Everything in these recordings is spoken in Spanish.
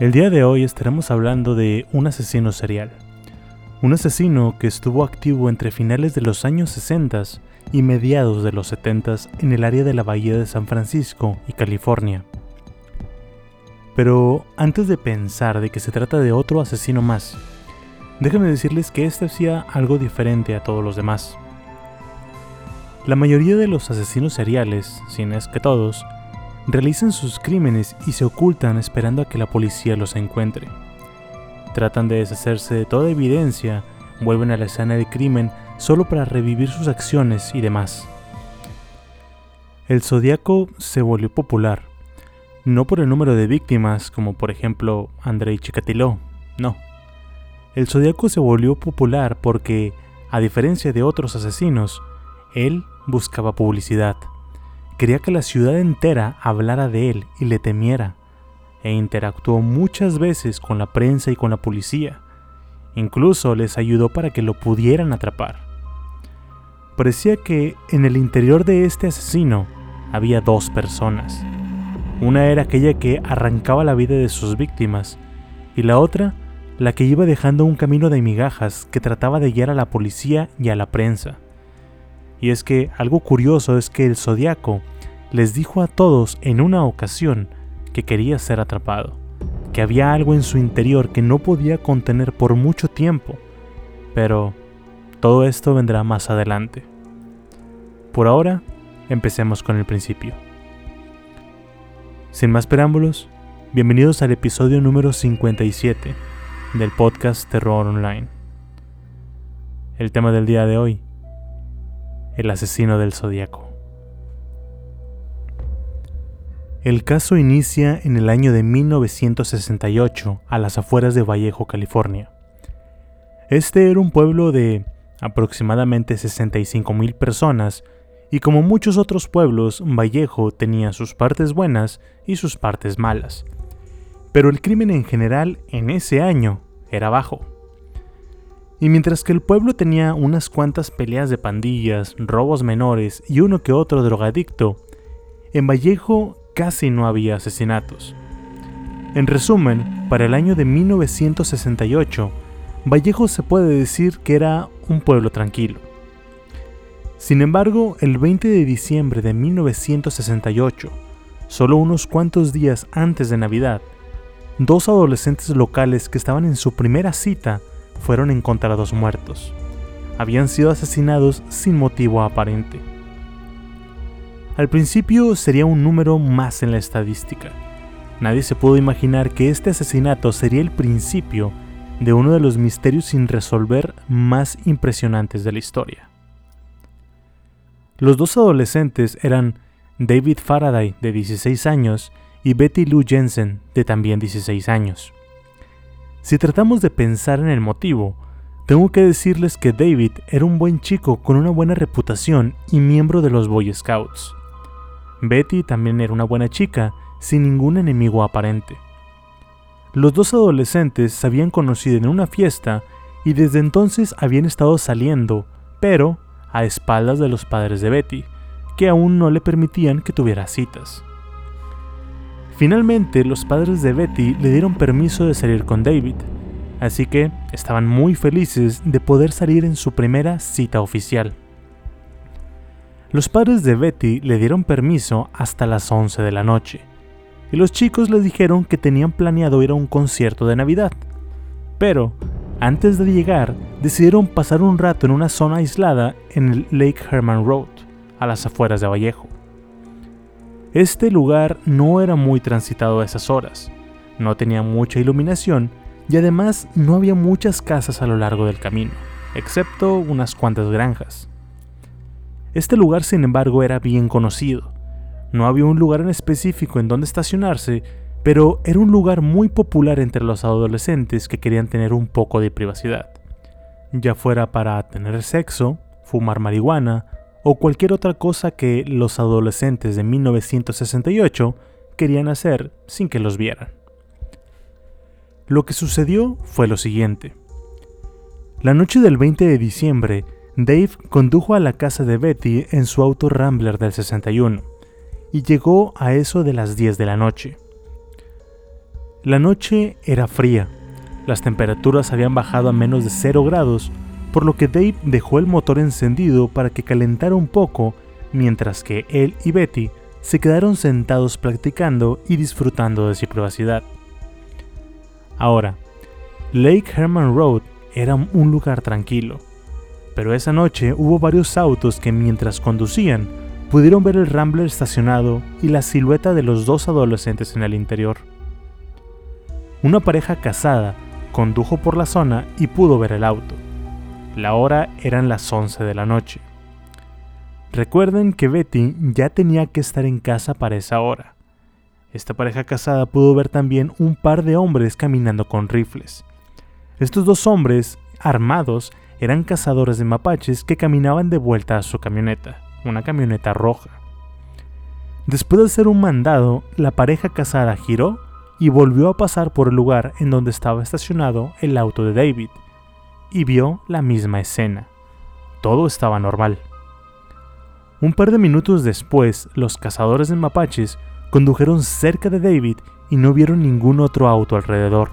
El día de hoy estaremos hablando de un asesino serial. Un asesino que estuvo activo entre finales de los años 60 y mediados de los 70 en el área de la Bahía de San Francisco y California. Pero antes de pensar de que se trata de otro asesino más, déjenme decirles que este hacía algo diferente a todos los demás. La mayoría de los asesinos seriales, si no es que todos, realizan sus crímenes y se ocultan esperando a que la policía los encuentre. Tratan de deshacerse de toda evidencia, vuelven a la escena del crimen solo para revivir sus acciones y demás. El zodiaco se volvió popular, no por el número de víctimas, como por ejemplo Andrei Chikatilo, no. El zodiaco se volvió popular porque, a diferencia de otros asesinos, él buscaba publicidad Quería que la ciudad entera hablara de él y le temiera, e interactuó muchas veces con la prensa y con la policía. Incluso les ayudó para que lo pudieran atrapar. Parecía que en el interior de este asesino había dos personas. Una era aquella que arrancaba la vida de sus víctimas y la otra la que iba dejando un camino de migajas que trataba de guiar a la policía y a la prensa. Y es que algo curioso es que el zodiaco les dijo a todos en una ocasión que quería ser atrapado, que había algo en su interior que no podía contener por mucho tiempo, pero todo esto vendrá más adelante. Por ahora, empecemos con el principio. Sin más preámbulos, bienvenidos al episodio número 57 del podcast Terror Online. El tema del día de hoy el asesino del zodiaco. El caso inicia en el año de 1968 a las afueras de Vallejo, California. Este era un pueblo de aproximadamente 65 mil personas y como muchos otros pueblos, Vallejo tenía sus partes buenas y sus partes malas. Pero el crimen en general en ese año era bajo. Y mientras que el pueblo tenía unas cuantas peleas de pandillas, robos menores y uno que otro drogadicto, en Vallejo casi no había asesinatos. En resumen, para el año de 1968, Vallejo se puede decir que era un pueblo tranquilo. Sin embargo, el 20 de diciembre de 1968, solo unos cuantos días antes de Navidad, dos adolescentes locales que estaban en su primera cita fueron encontrados muertos. Habían sido asesinados sin motivo aparente. Al principio sería un número más en la estadística. Nadie se pudo imaginar que este asesinato sería el principio de uno de los misterios sin resolver más impresionantes de la historia. Los dos adolescentes eran David Faraday, de 16 años, y Betty Lou Jensen, de también 16 años. Si tratamos de pensar en el motivo, tengo que decirles que David era un buen chico con una buena reputación y miembro de los Boy Scouts. Betty también era una buena chica, sin ningún enemigo aparente. Los dos adolescentes se habían conocido en una fiesta y desde entonces habían estado saliendo, pero a espaldas de los padres de Betty, que aún no le permitían que tuviera citas. Finalmente, los padres de Betty le dieron permiso de salir con David, así que estaban muy felices de poder salir en su primera cita oficial. Los padres de Betty le dieron permiso hasta las 11 de la noche, y los chicos les dijeron que tenían planeado ir a un concierto de Navidad. Pero, antes de llegar, decidieron pasar un rato en una zona aislada en el Lake Herman Road, a las afueras de Vallejo. Este lugar no era muy transitado a esas horas, no tenía mucha iluminación y además no había muchas casas a lo largo del camino, excepto unas cuantas granjas. Este lugar, sin embargo, era bien conocido. No había un lugar en específico en donde estacionarse, pero era un lugar muy popular entre los adolescentes que querían tener un poco de privacidad, ya fuera para tener sexo, fumar marihuana o cualquier otra cosa que los adolescentes de 1968 querían hacer sin que los vieran. Lo que sucedió fue lo siguiente. La noche del 20 de diciembre, Dave condujo a la casa de Betty en su auto Rambler del 61 y llegó a eso de las 10 de la noche. La noche era fría, las temperaturas habían bajado a menos de 0 grados, por lo que Dave dejó el motor encendido para que calentara un poco, mientras que él y Betty se quedaron sentados practicando y disfrutando de su privacidad. Ahora, Lake Herman Road era un lugar tranquilo, pero esa noche hubo varios autos que mientras conducían pudieron ver el Rambler estacionado y la silueta de los dos adolescentes en el interior. Una pareja casada condujo por la zona y pudo ver el auto. La hora eran las 11 de la noche. Recuerden que Betty ya tenía que estar en casa para esa hora. Esta pareja casada pudo ver también un par de hombres caminando con rifles. Estos dos hombres, armados, eran cazadores de mapaches que caminaban de vuelta a su camioneta, una camioneta roja. Después de hacer un mandado, la pareja casada giró y volvió a pasar por el lugar en donde estaba estacionado el auto de David, y vio la misma escena. Todo estaba normal. Un par de minutos después, los cazadores de mapaches condujeron cerca de David y no vieron ningún otro auto alrededor.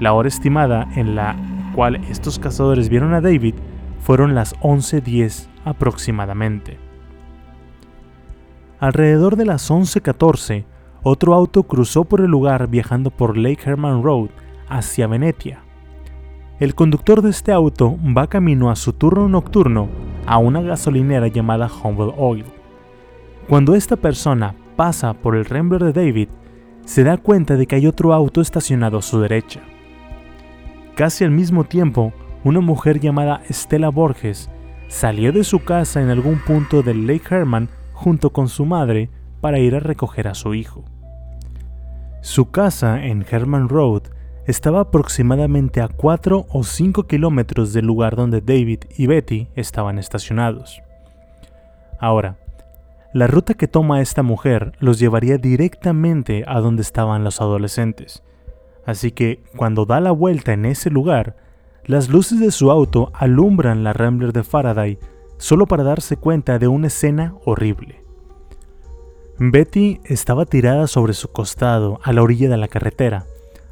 La hora estimada en la cual estos cazadores vieron a David fueron las 11.10 aproximadamente. Alrededor de las 11.14, otro auto cruzó por el lugar viajando por Lake Herman Road hacia Venetia. El conductor de este auto va camino a su turno nocturno a una gasolinera llamada Humble Oil. Cuando esta persona pasa por el Rambler de David, se da cuenta de que hay otro auto estacionado a su derecha. Casi al mismo tiempo, una mujer llamada Stella Borges salió de su casa en algún punto del Lake Herman junto con su madre para ir a recoger a su hijo. Su casa en Herman Road estaba aproximadamente a 4 o 5 kilómetros del lugar donde David y Betty estaban estacionados. Ahora, la ruta que toma esta mujer los llevaría directamente a donde estaban los adolescentes, Así que cuando da la vuelta en ese lugar, las luces de su auto alumbran la Rambler de Faraday solo para darse cuenta de una escena horrible. Betty estaba tirada sobre su costado a la orilla de la carretera,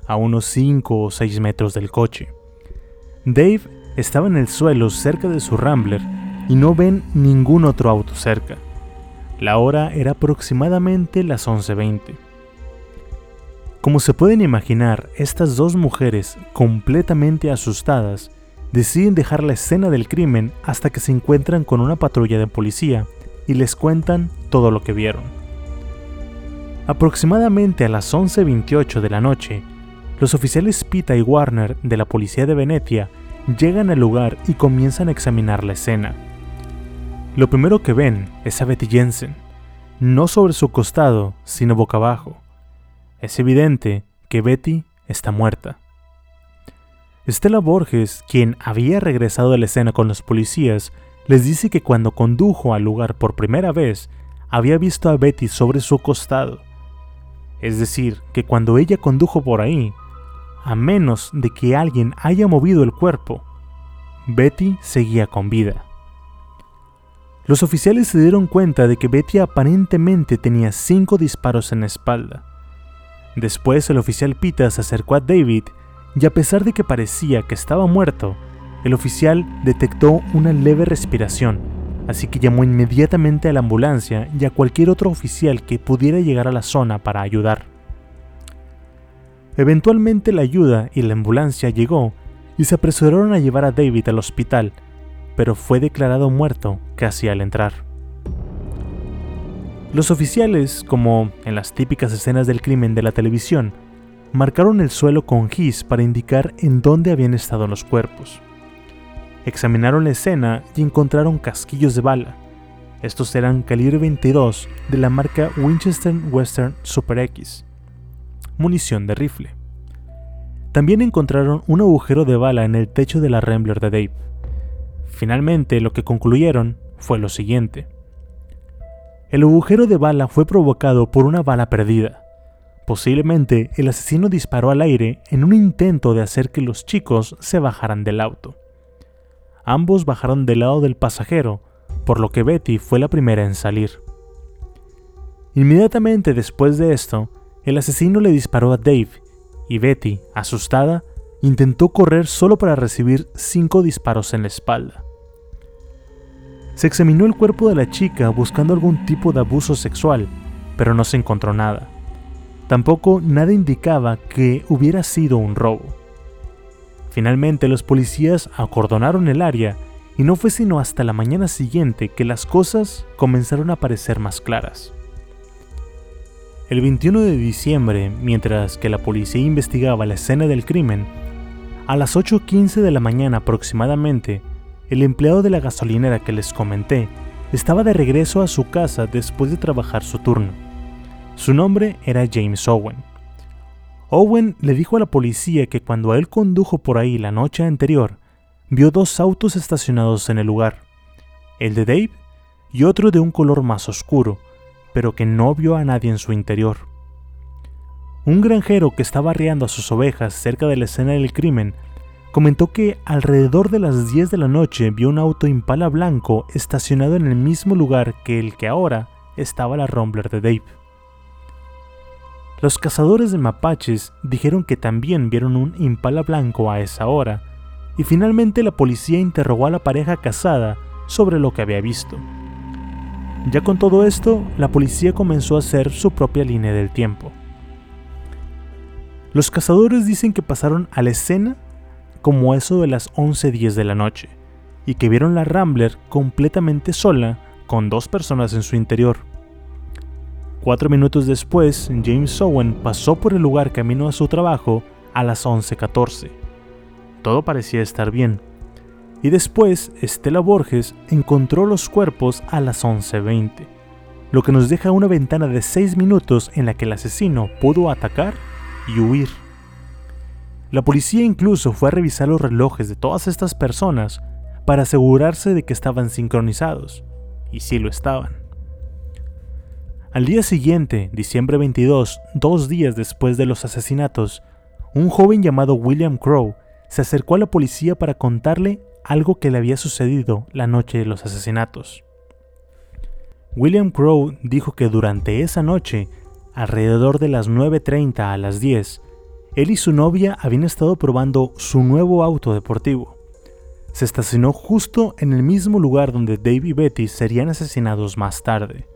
a unos 5 o 6 metros del coche. Dave estaba en el suelo cerca de su Rambler y no ven ningún otro auto cerca. La hora era aproximadamente las 11.20. Como se pueden imaginar, estas dos mujeres, completamente asustadas, deciden dejar la escena del crimen hasta que se encuentran con una patrulla de policía y les cuentan todo lo que vieron. Aproximadamente a las 11.28 de la noche, los oficiales Pita y Warner de la policía de Venecia llegan al lugar y comienzan a examinar la escena. Lo primero que ven es a Betty Jensen, no sobre su costado, sino boca abajo es evidente que Betty está muerta. Estela Borges, quien había regresado a la escena con los policías, les dice que cuando condujo al lugar por primera vez, había visto a Betty sobre su costado. Es decir, que cuando ella condujo por ahí, a menos de que alguien haya movido el cuerpo, Betty seguía con vida. Los oficiales se dieron cuenta de que Betty aparentemente tenía cinco disparos en la espalda, Después el oficial Pita se acercó a David y a pesar de que parecía que estaba muerto, el oficial detectó una leve respiración, así que llamó inmediatamente a la ambulancia y a cualquier otro oficial que pudiera llegar a la zona para ayudar. Eventualmente la ayuda y la ambulancia llegó y se apresuraron a llevar a David al hospital, pero fue declarado muerto casi al entrar. Los oficiales, como en las típicas escenas del crimen de la televisión, marcaron el suelo con gis para indicar en dónde habían estado los cuerpos. Examinaron la escena y encontraron casquillos de bala. Estos eran calibre 22 de la marca Winchester Western Super X. munición de rifle. También encontraron un agujero de bala en el techo de la Rambler de Dave. Finalmente, lo que concluyeron fue lo siguiente. El agujero de bala fue provocado por una bala perdida. Posiblemente el asesino disparó al aire en un intento de hacer que los chicos se bajaran del auto. Ambos bajaron del lado del pasajero, por lo que Betty fue la primera en salir. Inmediatamente después de esto, el asesino le disparó a Dave y Betty, asustada, intentó correr solo para recibir cinco disparos en la espalda. Se examinó el cuerpo de la chica buscando algún tipo de abuso sexual, pero no se encontró nada. Tampoco nada indicaba que hubiera sido un robo. Finalmente los policías acordonaron el área y no fue sino hasta la mañana siguiente que las cosas comenzaron a parecer más claras. El 21 de diciembre, mientras que la policía investigaba la escena del crimen, a las 8.15 de la mañana aproximadamente, el empleado de la gasolinera que les comenté estaba de regreso a su casa después de trabajar su turno. Su nombre era James Owen. Owen le dijo a la policía que cuando él condujo por ahí la noche anterior, vio dos autos estacionados en el lugar, el de Dave y otro de un color más oscuro, pero que no vio a nadie en su interior. Un granjero que estaba arreando a sus ovejas cerca de la escena del crimen comentó que alrededor de las 10 de la noche vio un auto impala blanco estacionado en el mismo lugar que el que ahora estaba la Rumbler de Dave. Los cazadores de mapaches dijeron que también vieron un impala blanco a esa hora, y finalmente la policía interrogó a la pareja casada sobre lo que había visto. Ya con todo esto, la policía comenzó a hacer su propia línea del tiempo. Los cazadores dicen que pasaron a la escena como eso de las 11.10 de la noche, y que vieron la Rambler completamente sola con dos personas en su interior. Cuatro minutos después, James Owen pasó por el lugar camino a su trabajo a las 11.14. Todo parecía estar bien. Y después, Estela Borges encontró los cuerpos a las 11.20, lo que nos deja una ventana de 6 minutos en la que el asesino pudo atacar y huir. La policía incluso fue a revisar los relojes de todas estas personas para asegurarse de que estaban sincronizados, y sí lo estaban. Al día siguiente, diciembre 22, dos días después de los asesinatos, un joven llamado William Crow se acercó a la policía para contarle algo que le había sucedido la noche de los asesinatos. William Crow dijo que durante esa noche, alrededor de las 9.30 a las 10, él y su novia habían estado probando su nuevo auto deportivo. Se estacionó justo en el mismo lugar donde Dave y Betty serían asesinados más tarde.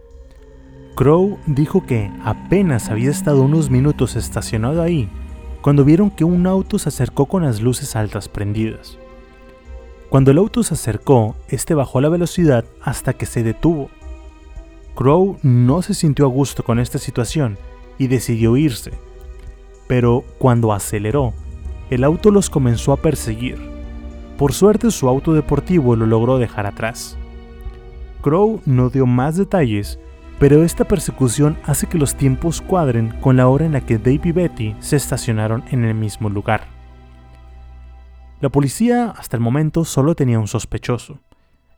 Crow dijo que apenas había estado unos minutos estacionado ahí cuando vieron que un auto se acercó con las luces altas prendidas. Cuando el auto se acercó, este bajó la velocidad hasta que se detuvo. Crow no se sintió a gusto con esta situación y decidió irse, pero cuando aceleró, el auto los comenzó a perseguir. Por suerte su auto deportivo lo logró dejar atrás. Crow no dio más detalles, pero esta persecución hace que los tiempos cuadren con la hora en la que Dave y Betty se estacionaron en el mismo lugar. La policía hasta el momento solo tenía un sospechoso,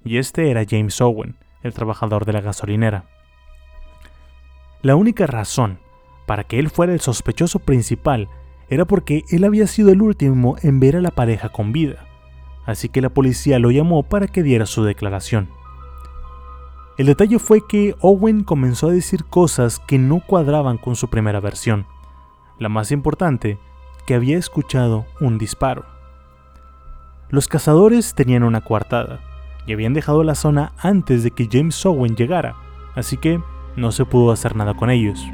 y este era James Owen, el trabajador de la gasolinera. La única razón para que él fuera el sospechoso principal era porque él había sido el último en ver a la pareja con vida, así que la policía lo llamó para que diera su declaración. El detalle fue que Owen comenzó a decir cosas que no cuadraban con su primera versión. La más importante, que había escuchado un disparo. Los cazadores tenían una coartada y habían dejado la zona antes de que James Owen llegara, así que no se pudo hacer nada con ellos.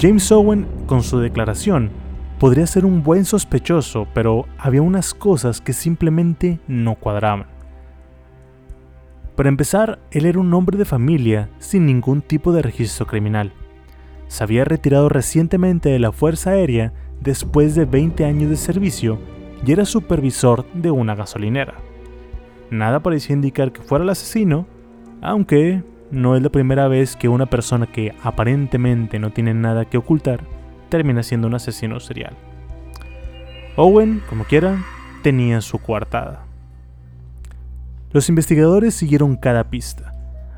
James Owen, con su declaración, podría ser un buen sospechoso, pero había unas cosas que simplemente no cuadraban. Para empezar, él era un hombre de familia sin ningún tipo de registro criminal. Se había retirado recientemente de la Fuerza Aérea después de 20 años de servicio y era supervisor de una gasolinera. Nada parecía indicar que fuera el asesino, aunque no es la primera vez que una persona que aparentemente no tiene nada que ocultar termina siendo un asesino serial. Owen, como quiera, tenía su coartada. Los investigadores siguieron cada pista.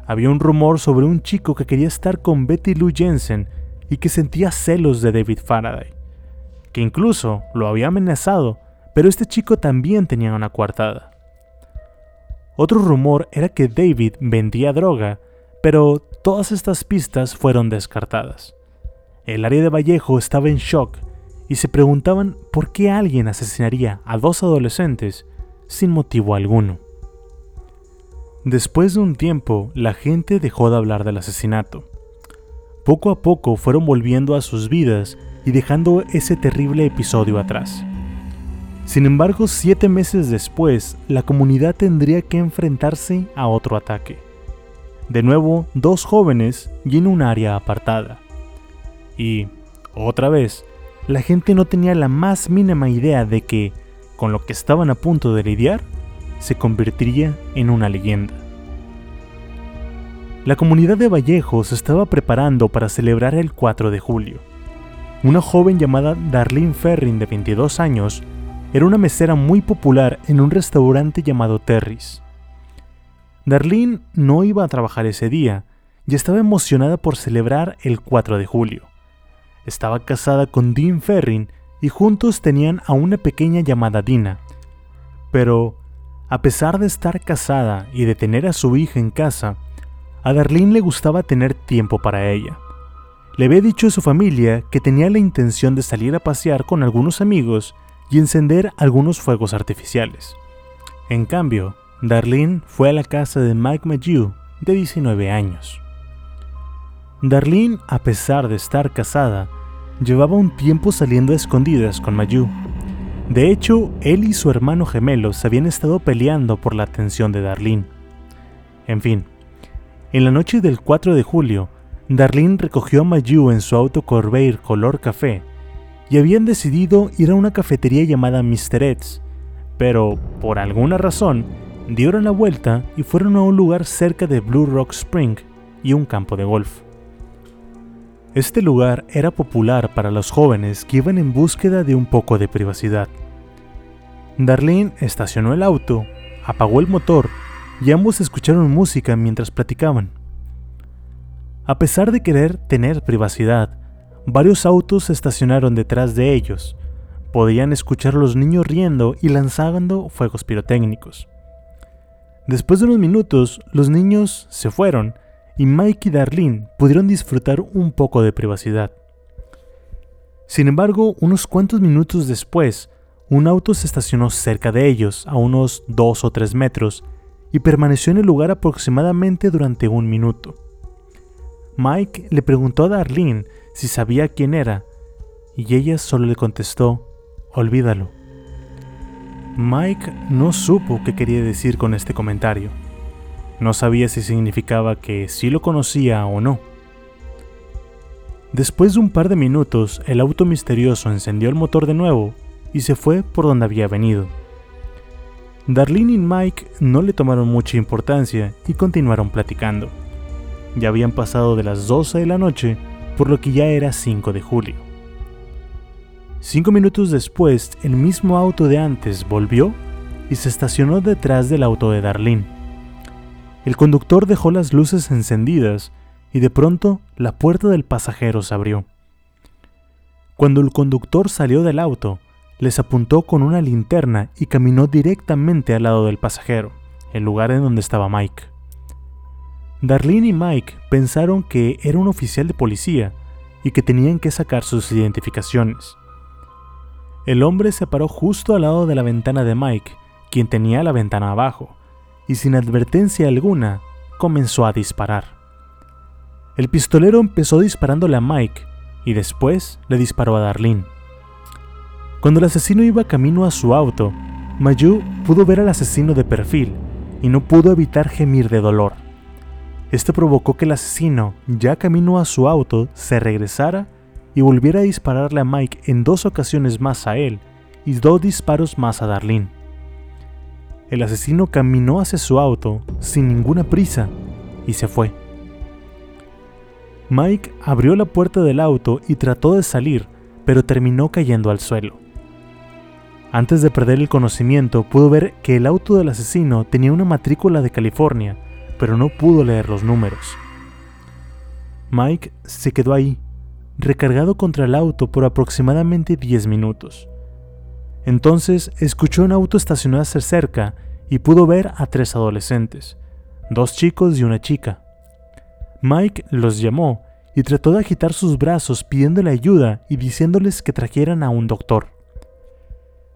Había un rumor sobre un chico que quería estar con Betty Lou Jensen y que sentía celos de David Faraday, que incluso lo había amenazado, pero este chico también tenía una coartada. Otro rumor era que David vendía droga, pero todas estas pistas fueron descartadas. El área de Vallejo estaba en shock y se preguntaban por qué alguien asesinaría a dos adolescentes sin motivo alguno. Después de un tiempo, la gente dejó de hablar del asesinato. Poco a poco fueron volviendo a sus vidas y dejando ese terrible episodio atrás. Sin embargo, siete meses después, la comunidad tendría que enfrentarse a otro ataque. De nuevo, dos jóvenes y en un área apartada. Y, otra vez, la gente no tenía la más mínima idea de que, con lo que estaban a punto de lidiar, se convertiría en una leyenda. La comunidad de Vallejo se estaba preparando para celebrar el 4 de julio. Una joven llamada Darlene Ferrin de 22 años era una mesera muy popular en un restaurante llamado Terry's. Darlene no iba a trabajar ese día y estaba emocionada por celebrar el 4 de julio. Estaba casada con Dean Ferrin y juntos tenían a una pequeña llamada Dina. Pero a pesar de estar casada y de tener a su hija en casa, a Darlene le gustaba tener tiempo para ella. Le había dicho a su familia que tenía la intención de salir a pasear con algunos amigos y encender algunos fuegos artificiales. En cambio, Darlene fue a la casa de Mike Magew, de 19 años. Darlene, a pesar de estar casada, llevaba un tiempo saliendo a escondidas con Mayu, de hecho, él y su hermano gemelo se habían estado peleando por la atención de Darlene. En fin, en la noche del 4 de julio, Darlene recogió a Mayu en su auto Corvair color café y habían decidido ir a una cafetería llamada Mr. Ed's, pero por alguna razón dieron la vuelta y fueron a un lugar cerca de Blue Rock Spring y un campo de golf. Este lugar era popular para los jóvenes que iban en búsqueda de un poco de privacidad. Darlene estacionó el auto, apagó el motor y ambos escucharon música mientras platicaban. A pesar de querer tener privacidad, varios autos se estacionaron detrás de ellos. Podían escuchar a los niños riendo y lanzando fuegos pirotécnicos. Después de unos minutos, los niños se fueron y Mike y Darlene pudieron disfrutar un poco de privacidad. Sin embargo, unos cuantos minutos después, un auto se estacionó cerca de ellos, a unos 2 o 3 metros, y permaneció en el lugar aproximadamente durante un minuto. Mike le preguntó a Darlene si sabía quién era, y ella solo le contestó, olvídalo. Mike no supo qué quería decir con este comentario. No sabía si significaba que sí lo conocía o no. Después de un par de minutos, el auto misterioso encendió el motor de nuevo y se fue por donde había venido. Darlene y Mike no le tomaron mucha importancia y continuaron platicando. Ya habían pasado de las 12 de la noche, por lo que ya era 5 de julio. Cinco minutos después, el mismo auto de antes volvió y se estacionó detrás del auto de Darlene. El conductor dejó las luces encendidas y de pronto la puerta del pasajero se abrió. Cuando el conductor salió del auto, les apuntó con una linterna y caminó directamente al lado del pasajero, el lugar en donde estaba Mike. Darlene y Mike pensaron que era un oficial de policía y que tenían que sacar sus identificaciones. El hombre se paró justo al lado de la ventana de Mike, quien tenía la ventana abajo, y sin advertencia alguna comenzó a disparar. El pistolero empezó disparándole a Mike y después le disparó a Darlene. Cuando el asesino iba camino a su auto, Mayu pudo ver al asesino de perfil y no pudo evitar gemir de dolor. Esto provocó que el asesino, ya camino a su auto, se regresara y volviera a dispararle a Mike en dos ocasiones más a él y dos disparos más a Darlene. El asesino caminó hacia su auto sin ninguna prisa y se fue. Mike abrió la puerta del auto y trató de salir, pero terminó cayendo al suelo. Antes de perder el conocimiento, pudo ver que el auto del asesino tenía una matrícula de California, pero no pudo leer los números. Mike se quedó ahí, recargado contra el auto por aproximadamente 10 minutos. Entonces escuchó un auto estacionarse cerca y pudo ver a tres adolescentes, dos chicos y una chica. Mike los llamó y trató de agitar sus brazos pidiéndole ayuda y diciéndoles que trajeran a un doctor.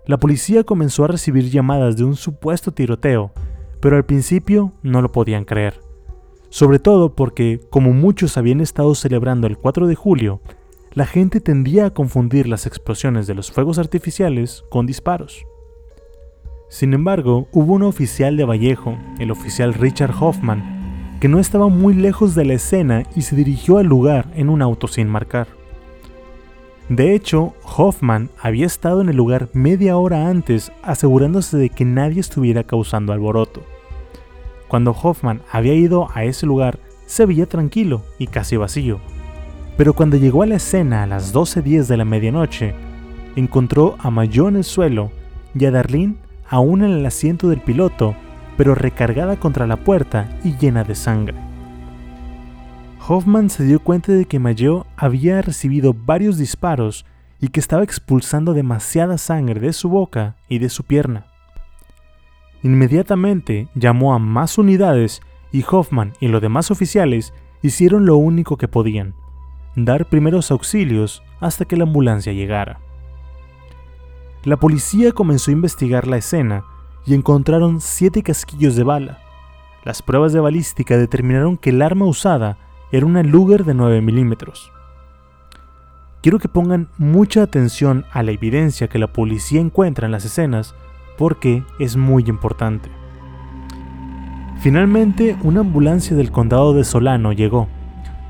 La policía comenzó a recibir llamadas de un supuesto tiroteo, pero al principio no lo podían creer. Sobre todo porque, como muchos habían estado celebrando el 4 de julio, la gente tendía a confundir las explosiones de los fuegos artificiales con disparos. Sin embargo, hubo un oficial de Vallejo, el oficial Richard Hoffman, que no estaba muy lejos de la escena y se dirigió al lugar en un auto sin marcar. De hecho, Hoffman había estado en el lugar media hora antes asegurándose de que nadie estuviera causando alboroto. Cuando Hoffman había ido a ese lugar, se veía tranquilo y casi vacío. Pero cuando llegó a la escena a las 12.10 de la medianoche, encontró a Mayo en el suelo y a Darlene aún en el asiento del piloto pero recargada contra la puerta y llena de sangre. Hoffman se dio cuenta de que Mayo había recibido varios disparos y que estaba expulsando demasiada sangre de su boca y de su pierna. Inmediatamente llamó a más unidades y Hoffman y los demás oficiales hicieron lo único que podían, dar primeros auxilios hasta que la ambulancia llegara. La policía comenzó a investigar la escena y encontraron siete casquillos de bala. Las pruebas de balística determinaron que el arma usada era una Luger de 9 milímetros. Quiero que pongan mucha atención a la evidencia que la policía encuentra en las escenas porque es muy importante. Finalmente, una ambulancia del condado de Solano llegó,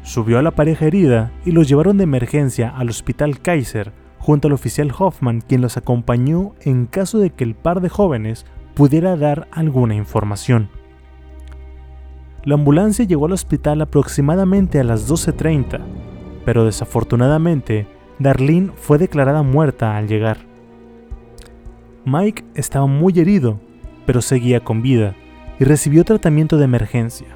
subió a la pareja herida y los llevaron de emergencia al hospital Kaiser junto al oficial Hoffman quien los acompañó en caso de que el par de jóvenes pudiera dar alguna información. La ambulancia llegó al hospital aproximadamente a las 12.30, pero desafortunadamente Darlene fue declarada muerta al llegar. Mike estaba muy herido, pero seguía con vida y recibió tratamiento de emergencia.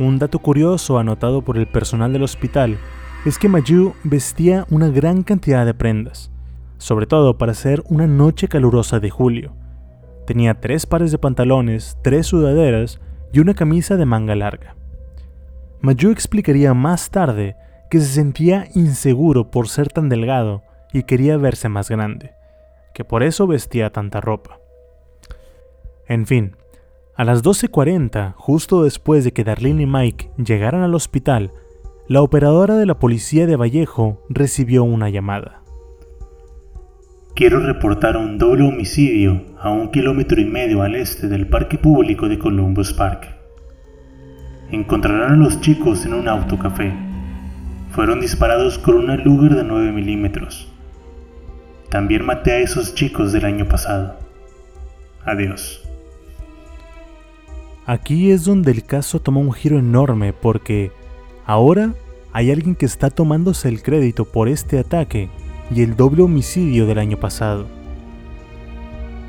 Un dato curioso anotado por el personal del hospital es que Mayu vestía una gran cantidad de prendas, sobre todo para ser una noche calurosa de julio, Tenía tres pares de pantalones, tres sudaderas y una camisa de manga larga. Mayu explicaría más tarde que se sentía inseguro por ser tan delgado y quería verse más grande, que por eso vestía tanta ropa. En fin, a las 12.40, justo después de que Darlene y Mike llegaran al hospital, la operadora de la policía de Vallejo recibió una llamada. Quiero reportar un doble homicidio a un kilómetro y medio al este del parque público de Columbus Park. Encontrarán a los chicos en un autocafé. Fueron disparados con una Luger de 9 milímetros. También maté a esos chicos del año pasado. Adiós. Aquí es donde el caso toma un giro enorme porque ahora hay alguien que está tomándose el crédito por este ataque y el doble homicidio del año pasado.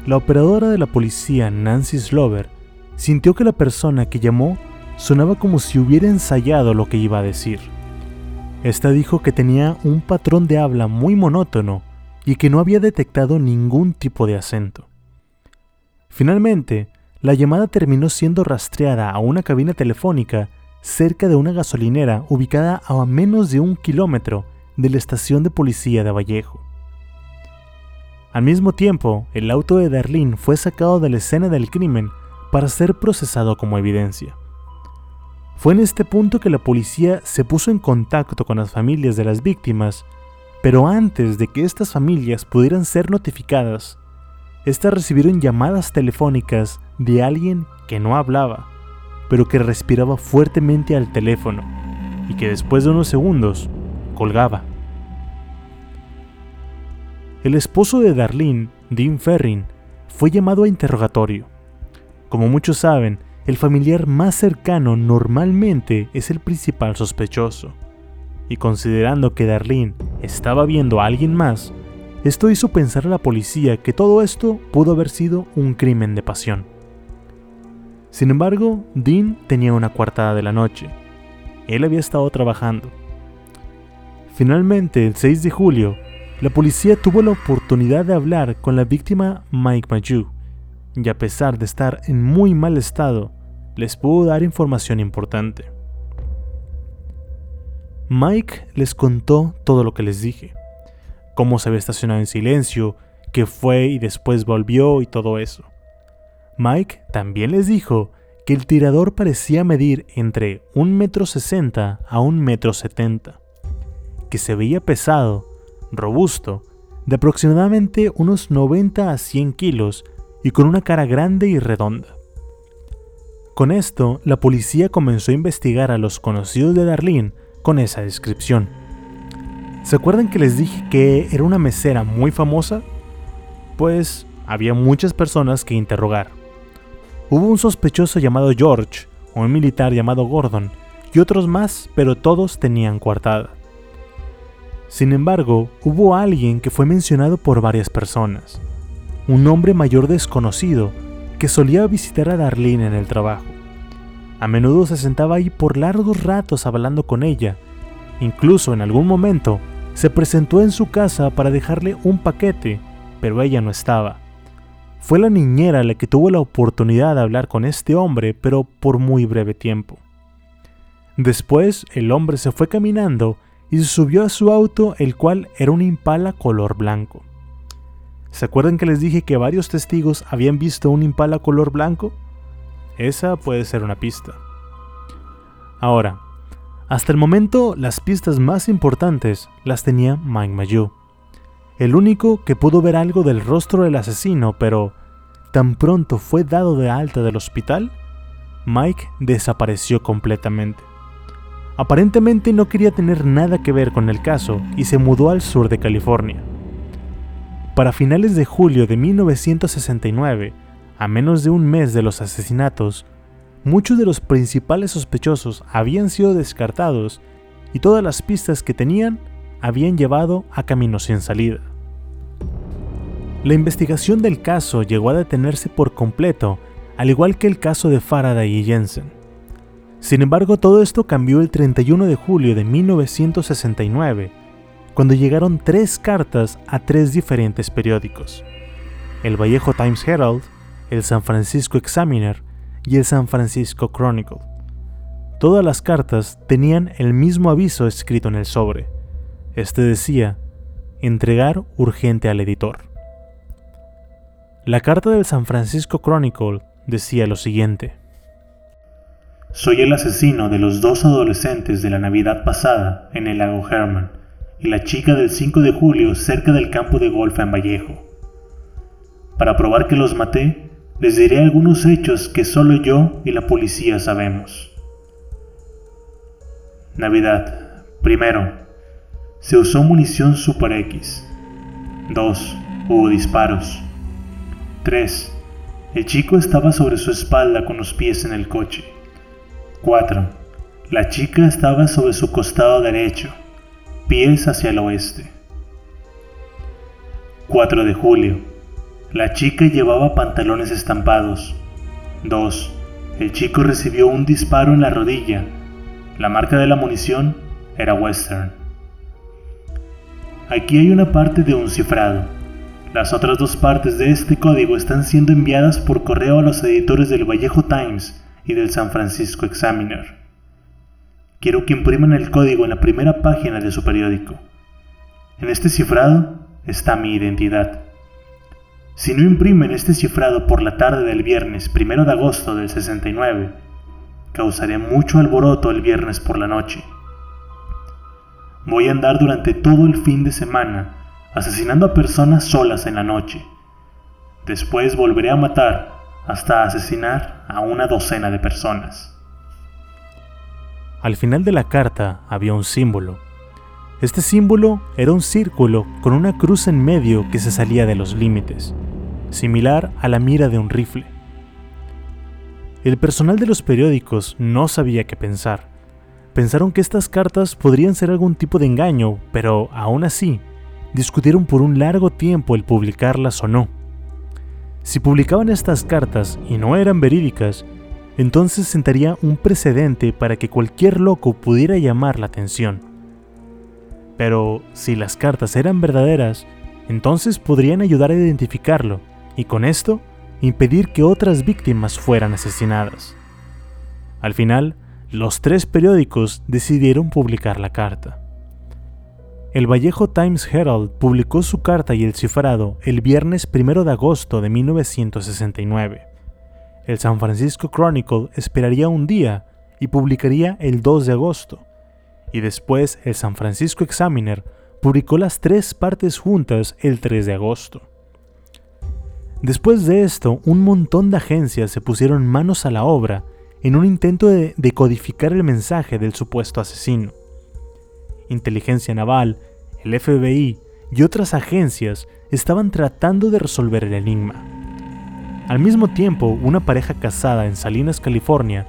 La operadora de la policía, Nancy Slover, sintió que la persona que llamó sonaba como si hubiera ensayado lo que iba a decir. Esta dijo que tenía un patrón de habla muy monótono y que no había detectado ningún tipo de acento. Finalmente, la llamada terminó siendo rastreada a una cabina telefónica cerca de una gasolinera ubicada a menos de un kilómetro de la estación de policía de Vallejo. Al mismo tiempo, el auto de Darlene fue sacado de la escena del crimen para ser procesado como evidencia. Fue en este punto que la policía se puso en contacto con las familias de las víctimas, pero antes de que estas familias pudieran ser notificadas, estas recibieron llamadas telefónicas de alguien que no hablaba, pero que respiraba fuertemente al teléfono y que después de unos segundos colgaba. El esposo de Darlene, Dean Ferrin, fue llamado a interrogatorio. Como muchos saben, el familiar más cercano normalmente es el principal sospechoso. Y considerando que Darlene estaba viendo a alguien más, esto hizo pensar a la policía que todo esto pudo haber sido un crimen de pasión. Sin embargo, Dean tenía una cuartada de la noche. Él había estado trabajando. Finalmente, el 6 de julio, la policía tuvo la oportunidad de hablar con la víctima Mike Mayu, y a pesar de estar en muy mal estado, les pudo dar información importante. Mike les contó todo lo que les dije, cómo se había estacionado en silencio, que fue y después volvió y todo eso. Mike también les dijo que el tirador parecía medir entre un metro sesenta a un metro setenta, que se veía pesado, robusto, de aproximadamente unos 90 a 100 kilos y con una cara grande y redonda. Con esto, la policía comenzó a investigar a los conocidos de Darlene con esa descripción. ¿Se acuerdan que les dije que era una mesera muy famosa? Pues había muchas personas que interrogar. Hubo un sospechoso llamado George, un militar llamado Gordon, y otros más, pero todos tenían coartada. Sin embargo, hubo alguien que fue mencionado por varias personas, un hombre mayor desconocido que solía visitar a Darlene en el trabajo. A menudo se sentaba ahí por largos ratos hablando con ella. Incluso en algún momento se presentó en su casa para dejarle un paquete, pero ella no estaba. Fue la niñera la que tuvo la oportunidad de hablar con este hombre, pero por muy breve tiempo. Después el hombre se fue caminando y subió a su auto, el cual era un impala color blanco. ¿Se acuerdan que les dije que varios testigos habían visto un impala color blanco? Esa puede ser una pista. Ahora, hasta el momento las pistas más importantes las tenía Mike Mayu, el único que pudo ver algo del rostro del asesino, pero tan pronto fue dado de alta del hospital, Mike desapareció completamente. Aparentemente no quería tener nada que ver con el caso y se mudó al sur de California. Para finales de julio de 1969, a menos de un mes de los asesinatos, muchos de los principales sospechosos habían sido descartados y todas las pistas que tenían habían llevado a caminos sin salida. La investigación del caso llegó a detenerse por completo, al igual que el caso de Faraday y Jensen. Sin embargo, todo esto cambió el 31 de julio de 1969 cuando llegaron tres cartas a tres diferentes periódicos, el Vallejo Times Herald, el San Francisco Examiner y el San Francisco Chronicle. Todas las cartas tenían el mismo aviso escrito en el sobre. Este decía, entregar urgente al editor. La carta del San Francisco Chronicle decía lo siguiente. Soy el asesino de los dos adolescentes de la Navidad pasada en el lago Herman y la chica del 5 de julio cerca del campo de golf en Vallejo. Para probar que los maté, les diré algunos hechos que solo yo y la policía sabemos. Navidad. Primero, se usó munición Super X. 2. Hubo disparos. 3. El chico estaba sobre su espalda con los pies en el coche. 4. La chica estaba sobre su costado derecho pies hacia el oeste. 4 de julio. La chica llevaba pantalones estampados. 2. El chico recibió un disparo en la rodilla. La marca de la munición era Western. Aquí hay una parte de un cifrado. Las otras dos partes de este código están siendo enviadas por correo a los editores del Vallejo Times y del San Francisco Examiner. Quiero que impriman el código en la primera página de su periódico. En este cifrado está mi identidad. Si no imprimen este cifrado por la tarde del viernes 1 de agosto del 69, causaré mucho alboroto el viernes por la noche. Voy a andar durante todo el fin de semana asesinando a personas solas en la noche. Después volveré a matar hasta asesinar a una docena de personas. Al final de la carta había un símbolo. Este símbolo era un círculo con una cruz en medio que se salía de los límites, similar a la mira de un rifle. El personal de los periódicos no sabía qué pensar. pensaron que estas cartas podrían ser algún tipo de engaño, pero aún así, discutieron por un largo tiempo el publicarlas o no. Si publicaban estas cartas y no eran verídicas, entonces sentaría un precedente para que cualquier loco pudiera llamar la atención. Pero si las cartas eran verdaderas, entonces podrían ayudar a identificarlo y con esto impedir que otras víctimas fueran asesinadas. Al final, los tres periódicos decidieron publicar la carta. El Vallejo Times Herald publicó su carta y el cifrado el viernes 1 de agosto de 1969. El San Francisco Chronicle esperaría un día y publicaría el 2 de agosto, y después el San Francisco Examiner publicó las tres partes juntas el 3 de agosto. Después de esto, un montón de agencias se pusieron manos a la obra en un intento de decodificar el mensaje del supuesto asesino. Inteligencia Naval, el FBI y otras agencias estaban tratando de resolver el enigma. Al mismo tiempo, una pareja casada en Salinas, California,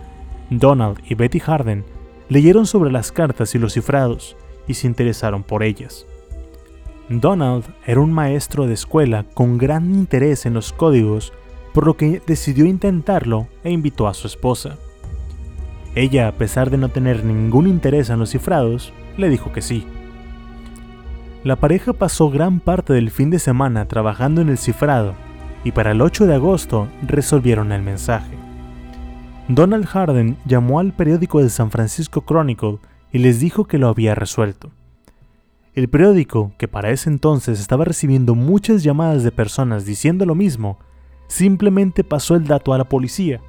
Donald y Betty Harden, leyeron sobre las cartas y los cifrados y se interesaron por ellas. Donald era un maestro de escuela con gran interés en los códigos, por lo que decidió intentarlo e invitó a su esposa. Ella, a pesar de no tener ningún interés en los cifrados, le dijo que sí. La pareja pasó gran parte del fin de semana trabajando en el cifrado y para el 8 de agosto resolvieron el mensaje. Donald Harden llamó al periódico de San Francisco Chronicle y les dijo que lo había resuelto. El periódico, que para ese entonces estaba recibiendo muchas llamadas de personas diciendo lo mismo, simplemente pasó el dato a la policía.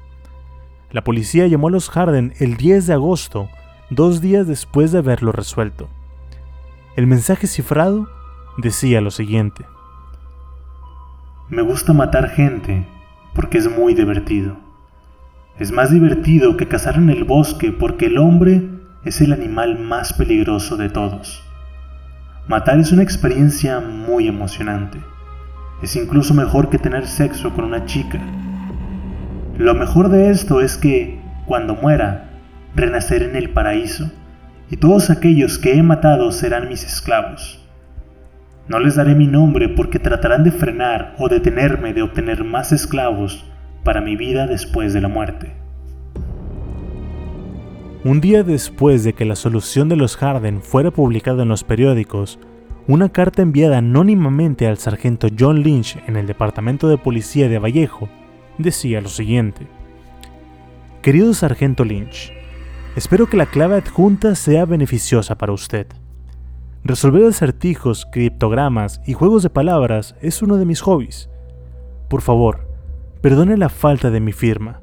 La policía llamó a los Harden el 10 de agosto dos días después de haberlo resuelto. El mensaje cifrado decía lo siguiente. Me gusta matar gente porque es muy divertido. Es más divertido que cazar en el bosque porque el hombre es el animal más peligroso de todos. Matar es una experiencia muy emocionante. Es incluso mejor que tener sexo con una chica. Lo mejor de esto es que, cuando muera, renacer en el paraíso, y todos aquellos que he matado serán mis esclavos. No les daré mi nombre porque tratarán de frenar o detenerme de obtener más esclavos para mi vida después de la muerte. Un día después de que la solución de los Harden fuera publicada en los periódicos, una carta enviada anónimamente al sargento John Lynch en el Departamento de Policía de Vallejo decía lo siguiente. Querido sargento Lynch, Espero que la clave adjunta sea beneficiosa para usted. Resolver acertijos, criptogramas y juegos de palabras es uno de mis hobbies. Por favor, perdone la falta de mi firma.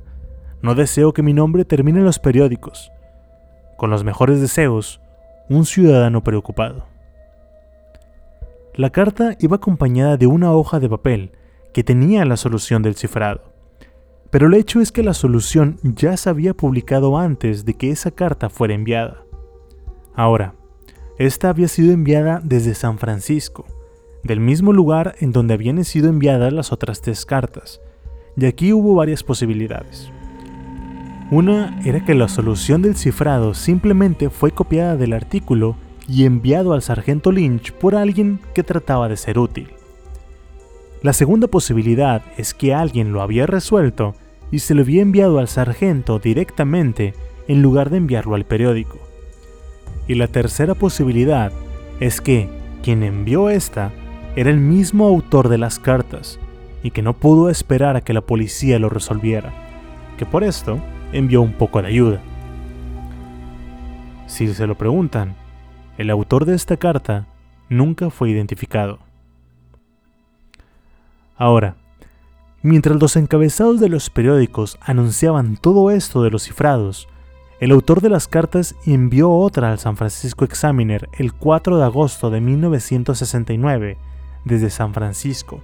No deseo que mi nombre termine en los periódicos. Con los mejores deseos, un ciudadano preocupado. La carta iba acompañada de una hoja de papel que tenía la solución del cifrado. Pero el hecho es que la solución ya se había publicado antes de que esa carta fuera enviada. Ahora, esta había sido enviada desde San Francisco, del mismo lugar en donde habían sido enviadas las otras tres cartas, y aquí hubo varias posibilidades. Una era que la solución del cifrado simplemente fue copiada del artículo y enviado al sargento Lynch por alguien que trataba de ser útil. La segunda posibilidad es que alguien lo había resuelto y se lo había enviado al sargento directamente en lugar de enviarlo al periódico. Y la tercera posibilidad es que quien envió esta era el mismo autor de las cartas y que no pudo esperar a que la policía lo resolviera, que por esto envió un poco de ayuda. Si se lo preguntan, el autor de esta carta nunca fue identificado. Ahora, Mientras los encabezados de los periódicos anunciaban todo esto de los cifrados, el autor de las cartas envió otra al San Francisco Examiner el 4 de agosto de 1969 desde San Francisco.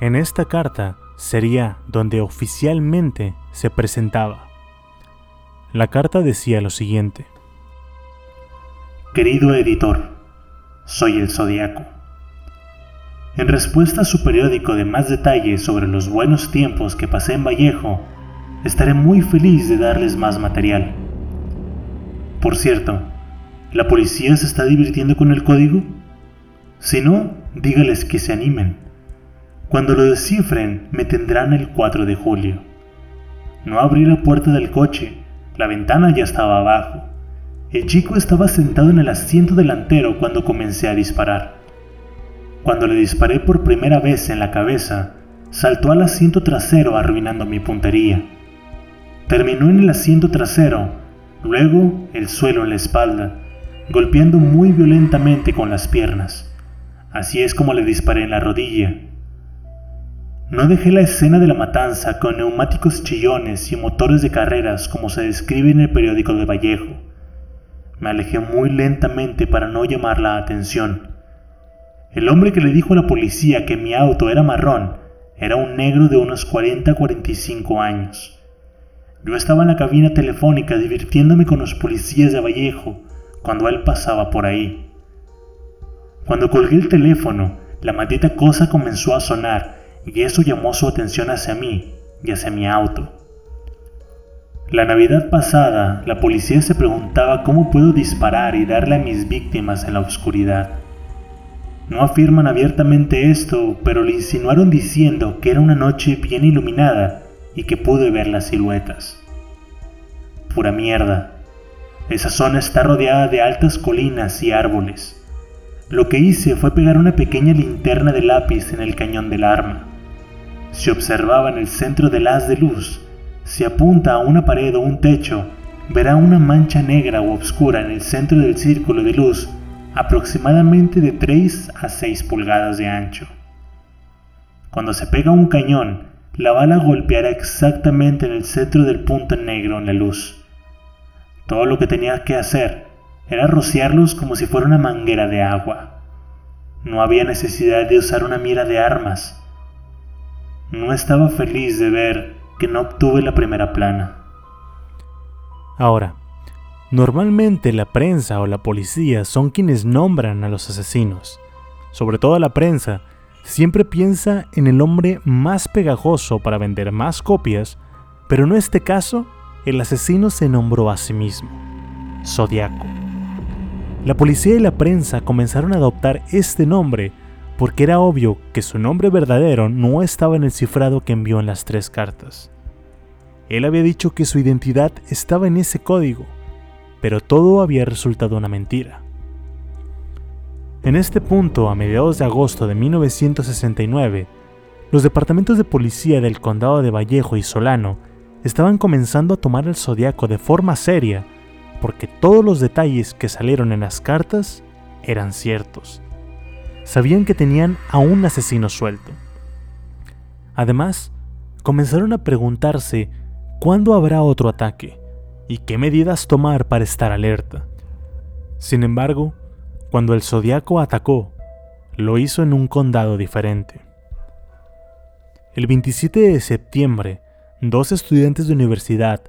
En esta carta sería donde oficialmente se presentaba. La carta decía lo siguiente. Querido editor, soy el Zodiaco en respuesta a su periódico de más detalles sobre los buenos tiempos que pasé en Vallejo, estaré muy feliz de darles más material. Por cierto, ¿la policía se está divirtiendo con el código? Si no, dígales que se animen. Cuando lo descifren, me tendrán el 4 de julio. No abrí la puerta del coche, la ventana ya estaba abajo. El chico estaba sentado en el asiento delantero cuando comencé a disparar. Cuando le disparé por primera vez en la cabeza, saltó al asiento trasero arruinando mi puntería. Terminó en el asiento trasero, luego el suelo en la espalda, golpeando muy violentamente con las piernas. Así es como le disparé en la rodilla. No dejé la escena de la matanza con neumáticos chillones y motores de carreras como se describe en el periódico de Vallejo. Me alejé muy lentamente para no llamar la atención. El hombre que le dijo a la policía que mi auto era marrón era un negro de unos 40-45 años. Yo estaba en la cabina telefónica divirtiéndome con los policías de Vallejo cuando él pasaba por ahí. Cuando colgué el teléfono, la maldita cosa comenzó a sonar y eso llamó su atención hacia mí y hacia mi auto. La Navidad pasada, la policía se preguntaba cómo puedo disparar y darle a mis víctimas en la oscuridad. No afirman abiertamente esto, pero le insinuaron diciendo que era una noche bien iluminada y que pude ver las siluetas. Pura mierda. Esa zona está rodeada de altas colinas y árboles. Lo que hice fue pegar una pequeña linterna de lápiz en el cañón del arma. Si observaba en el centro del haz de luz, si apunta a una pared o un techo, verá una mancha negra o oscura en el centro del círculo de luz aproximadamente de 3 a 6 pulgadas de ancho. Cuando se pega un cañón, la bala golpeará exactamente en el centro del punto negro en la luz. Todo lo que tenía que hacer era rociarlos como si fuera una manguera de agua. No había necesidad de usar una mira de armas, no estaba feliz de ver que no obtuve la primera plana. Ahora, normalmente la prensa o la policía son quienes nombran a los asesinos. Sobre todo la prensa, siempre piensa en el hombre más pegajoso para vender más copias, pero en este caso, el asesino se nombró a sí mismo, Zodiaco. La policía y la prensa comenzaron a adoptar este nombre porque era obvio que su nombre verdadero no estaba en el cifrado que envió en las tres cartas. Él había dicho que su identidad estaba en ese código, pero todo había resultado una mentira. En este punto, a mediados de agosto de 1969, los departamentos de policía del condado de Vallejo y Solano estaban comenzando a tomar el zodiaco de forma seria porque todos los detalles que salieron en las cartas eran ciertos sabían que tenían a un asesino suelto. Además, comenzaron a preguntarse cuándo habrá otro ataque y qué medidas tomar para estar alerta. Sin embargo, cuando el zodiaco atacó, lo hizo en un condado diferente. El 27 de septiembre, dos estudiantes de universidad,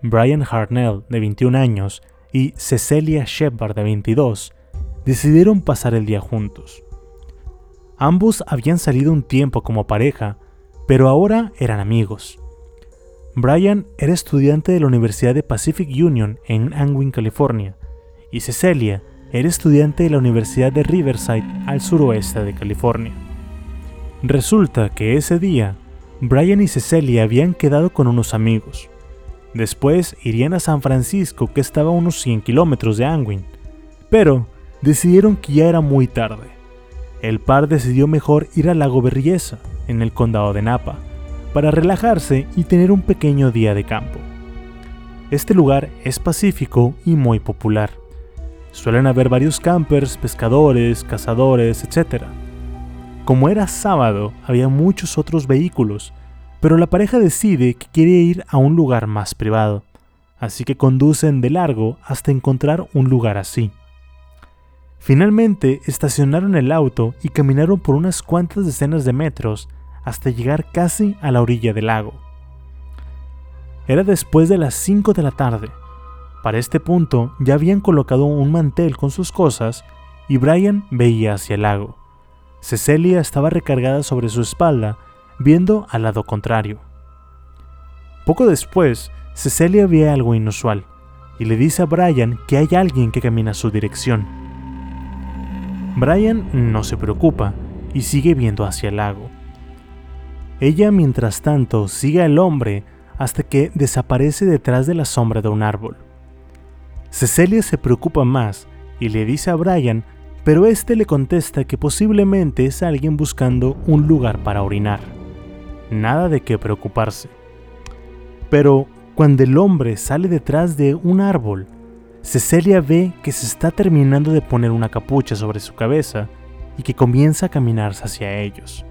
Brian Harnell, de 21 años, y Cecilia Shepard, de 22, decidieron pasar el día juntos. Ambos habían salido un tiempo como pareja, pero ahora eran amigos. Brian era estudiante de la Universidad de Pacific Union en Angwin, California, y Cecilia era estudiante de la Universidad de Riverside al suroeste de California. Resulta que ese día, Brian y Cecilia habían quedado con unos amigos. Después irían a San Francisco, que estaba a unos 100 kilómetros de Angwin, pero decidieron que ya era muy tarde el par decidió mejor ir al lago Berriesa, en el condado de Napa, para relajarse y tener un pequeño día de campo. Este lugar es pacífico y muy popular. Suelen haber varios campers, pescadores, cazadores, etc. Como era sábado, había muchos otros vehículos, pero la pareja decide que quiere ir a un lugar más privado, así que conducen de largo hasta encontrar un lugar así. Finalmente estacionaron el auto y caminaron por unas cuantas decenas de metros hasta llegar casi a la orilla del lago. Era después de las 5 de la tarde. Para este punto ya habían colocado un mantel con sus cosas y Brian veía hacia el lago. Cecilia estaba recargada sobre su espalda, viendo al lado contrario. Poco después, Cecilia veía algo inusual. y le dice a Brian que hay alguien que camina a su dirección. Brian no se preocupa y sigue viendo hacia el lago. Ella, mientras tanto, sigue al hombre hasta que desaparece detrás de la sombra de un árbol. Cecilia se preocupa más y le dice a Brian, pero este le contesta que posiblemente es alguien buscando un lugar para orinar. Nada de qué preocuparse. Pero cuando el hombre sale detrás de un árbol, Cecilia ve que se está terminando de poner una capucha sobre su cabeza y que comienza a caminar hacia ellos.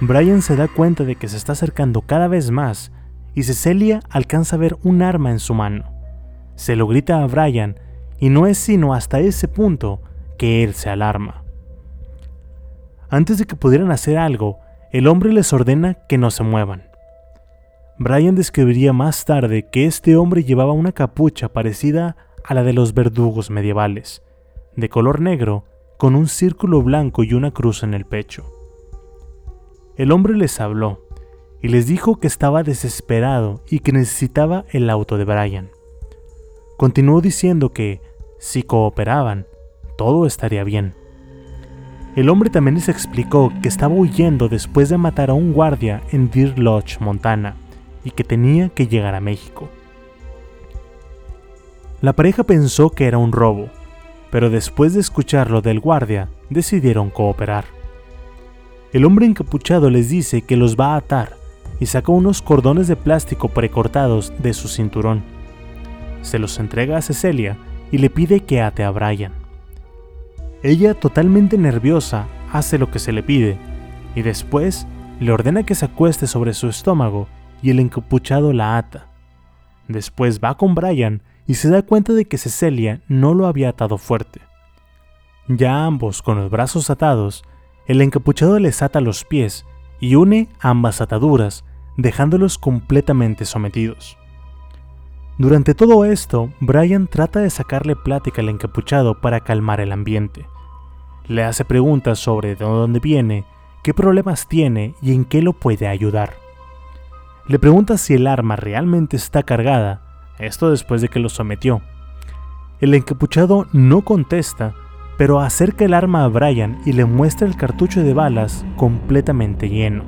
Brian se da cuenta de que se está acercando cada vez más y Cecilia alcanza a ver un arma en su mano. Se lo grita a Brian y no es sino hasta ese punto que él se alarma. Antes de que pudieran hacer algo, el hombre les ordena que no se muevan. Brian describiría más tarde que este hombre llevaba una capucha parecida a la de los verdugos medievales, de color negro, con un círculo blanco y una cruz en el pecho. El hombre les habló y les dijo que estaba desesperado y que necesitaba el auto de Brian. Continuó diciendo que, si cooperaban, todo estaría bien. El hombre también les explicó que estaba huyendo después de matar a un guardia en Deer Lodge, Montana, y que tenía que llegar a México. La pareja pensó que era un robo, pero después de escucharlo del guardia, decidieron cooperar. El hombre encapuchado les dice que los va a atar y saca unos cordones de plástico precortados de su cinturón. Se los entrega a Cecilia y le pide que ate a Brian. Ella, totalmente nerviosa, hace lo que se le pide y después le ordena que se acueste sobre su estómago y el encapuchado la ata. Después va con Brian y se da cuenta de que Cecilia no lo había atado fuerte. Ya ambos con los brazos atados, el encapuchado les ata los pies y une ambas ataduras, dejándolos completamente sometidos. Durante todo esto, Brian trata de sacarle plática al encapuchado para calmar el ambiente. Le hace preguntas sobre de dónde viene, qué problemas tiene y en qué lo puede ayudar. Le pregunta si el arma realmente está cargada, esto después de que lo sometió. El encapuchado no contesta pero acerca el arma a Brian y le muestra el cartucho de balas completamente lleno.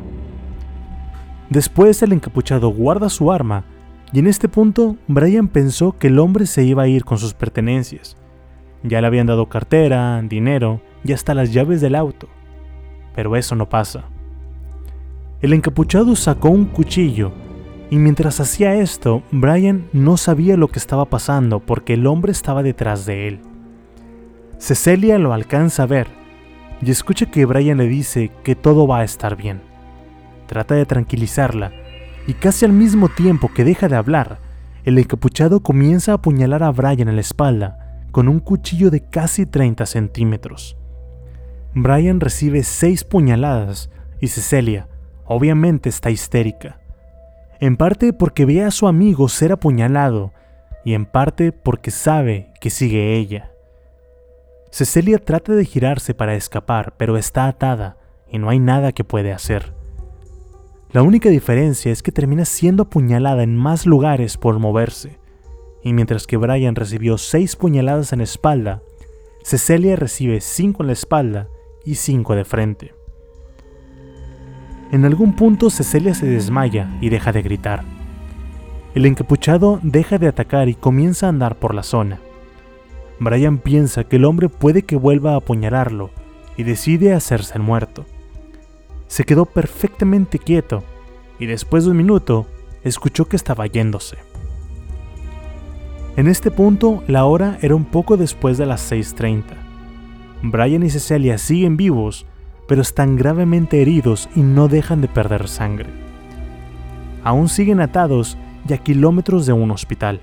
Después el encapuchado guarda su arma y en este punto Brian pensó que el hombre se iba a ir con sus pertenencias. Ya le habían dado cartera, dinero y hasta las llaves del auto. Pero eso no pasa. El encapuchado sacó un cuchillo y mientras hacía esto, Brian no sabía lo que estaba pasando porque el hombre estaba detrás de él. Cecilia lo alcanza a ver y escucha que Brian le dice que todo va a estar bien. Trata de tranquilizarla y casi al mismo tiempo que deja de hablar, el encapuchado comienza a apuñalar a Brian en la espalda con un cuchillo de casi 30 centímetros. Brian recibe seis puñaladas y Cecilia obviamente está histérica. En parte porque ve a su amigo ser apuñalado y en parte porque sabe que sigue ella. Cecilia trata de girarse para escapar, pero está atada y no hay nada que puede hacer. La única diferencia es que termina siendo apuñalada en más lugares por moverse, y mientras que Brian recibió seis puñaladas en la espalda, Cecilia recibe cinco en la espalda y cinco de frente. En algún punto Cecilia se desmaya y deja de gritar. El encapuchado deja de atacar y comienza a andar por la zona. Brian piensa que el hombre puede que vuelva a apuñalarlo y decide hacerse el muerto. Se quedó perfectamente quieto y después de un minuto escuchó que estaba yéndose. En este punto la hora era un poco después de las 6.30. Brian y Cecilia siguen vivos, pero están gravemente heridos y no dejan de perder sangre. Aún siguen atados y a kilómetros de un hospital.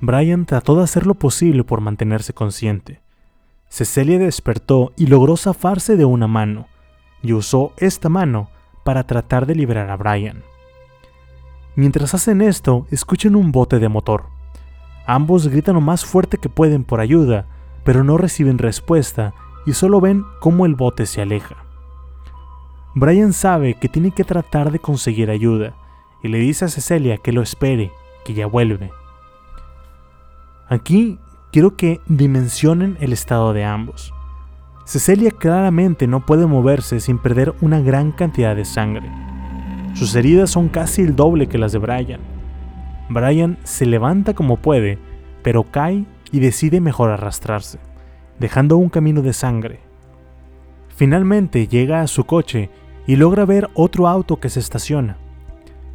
Brian trató de hacer lo posible por mantenerse consciente. Cecilia despertó y logró zafarse de una mano, y usó esta mano para tratar de liberar a Brian. Mientras hacen esto, escuchan un bote de motor. Ambos gritan lo más fuerte que pueden por ayuda, pero no reciben respuesta y solo ven cómo el bote se aleja. Brian sabe que tiene que tratar de conseguir ayuda y le dice a Cecilia que lo espere, que ya vuelve. Aquí quiero que dimensionen el estado de ambos. Cecilia claramente no puede moverse sin perder una gran cantidad de sangre. Sus heridas son casi el doble que las de Brian. Brian se levanta como puede, pero cae y decide mejor arrastrarse, dejando un camino de sangre. Finalmente llega a su coche y logra ver otro auto que se estaciona.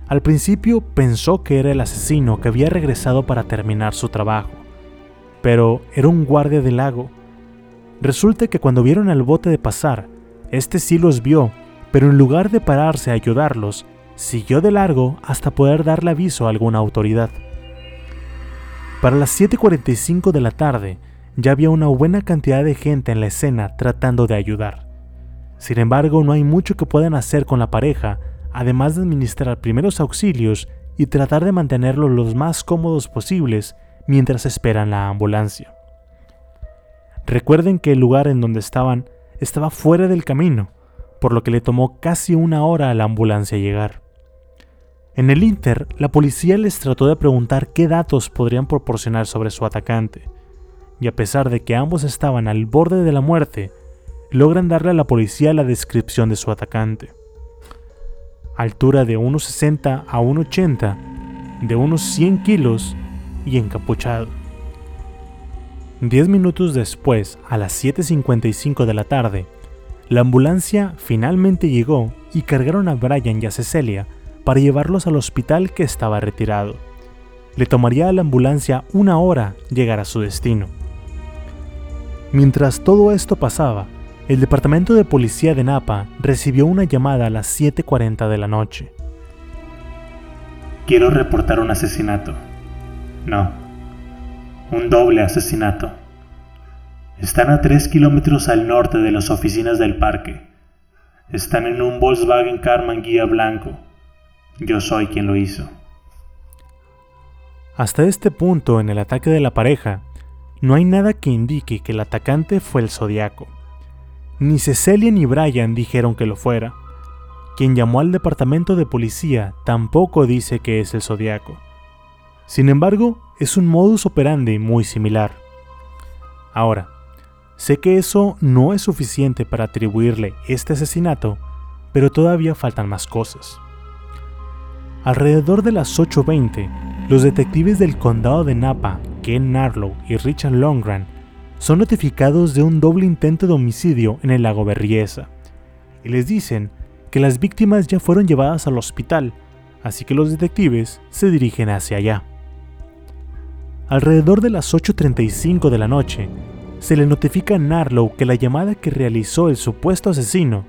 Al principio pensó que era el asesino que había regresado para terminar su trabajo, pero era un guardia del lago. Resulta que cuando vieron al bote de pasar, este sí los vio, pero en lugar de pararse a ayudarlos, siguió de largo hasta poder darle aviso a alguna autoridad. Para las 7.45 de la tarde, ya había una buena cantidad de gente en la escena tratando de ayudar. Sin embargo, no hay mucho que puedan hacer con la pareja, además de administrar primeros auxilios y tratar de mantenerlos los más cómodos posibles mientras esperan la ambulancia. Recuerden que el lugar en donde estaban estaba fuera del camino, por lo que le tomó casi una hora a la ambulancia llegar. En el Inter, la policía les trató de preguntar qué datos podrían proporcionar sobre su atacante, y a pesar de que ambos estaban al borde de la muerte, logran darle a la policía la descripción de su atacante. Altura de 1,60 a 1,80, de unos 100 kilos y encapuchado. Diez minutos después, a las 7.55 de la tarde, la ambulancia finalmente llegó y cargaron a Brian y a Cecilia para llevarlos al hospital que estaba retirado. Le tomaría a la ambulancia una hora llegar a su destino. Mientras todo esto pasaba, el departamento de policía de Napa recibió una llamada a las 7.40 de la noche. Quiero reportar un asesinato. No, un doble asesinato. Están a 3 kilómetros al norte de las oficinas del parque. Están en un Volkswagen Carman guía blanco. Yo soy quien lo hizo. Hasta este punto en el ataque de la pareja, no hay nada que indique que el atacante fue el Zodiaco. Ni Cecilia ni Brian dijeron que lo fuera. Quien llamó al departamento de policía tampoco dice que es el Zodiaco. Sin embargo, es un modus operandi muy similar. Ahora, sé que eso no es suficiente para atribuirle este asesinato, pero todavía faltan más cosas. Alrededor de las 8.20, los detectives del condado de Napa, Ken Narlow y Richard Longran, son notificados de un doble intento de homicidio en el lago Berriesa, y les dicen que las víctimas ya fueron llevadas al hospital, así que los detectives se dirigen hacia allá. Alrededor de las 8.35 de la noche, se le notifica a Narlow que la llamada que realizó el supuesto asesino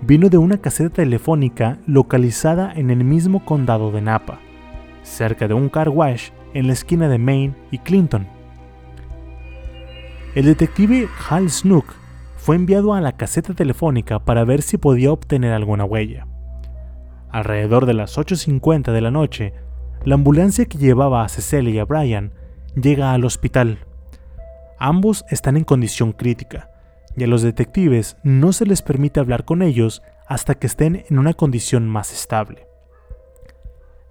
vino de una caseta telefónica localizada en el mismo condado de Napa, cerca de un car wash en la esquina de Main y Clinton. El detective Hal Snook fue enviado a la caseta telefónica para ver si podía obtener alguna huella. Alrededor de las 8.50 de la noche, la ambulancia que llevaba a Cecilia y a Brian llega al hospital. Ambos están en condición crítica, y a los detectives no se les permite hablar con ellos hasta que estén en una condición más estable.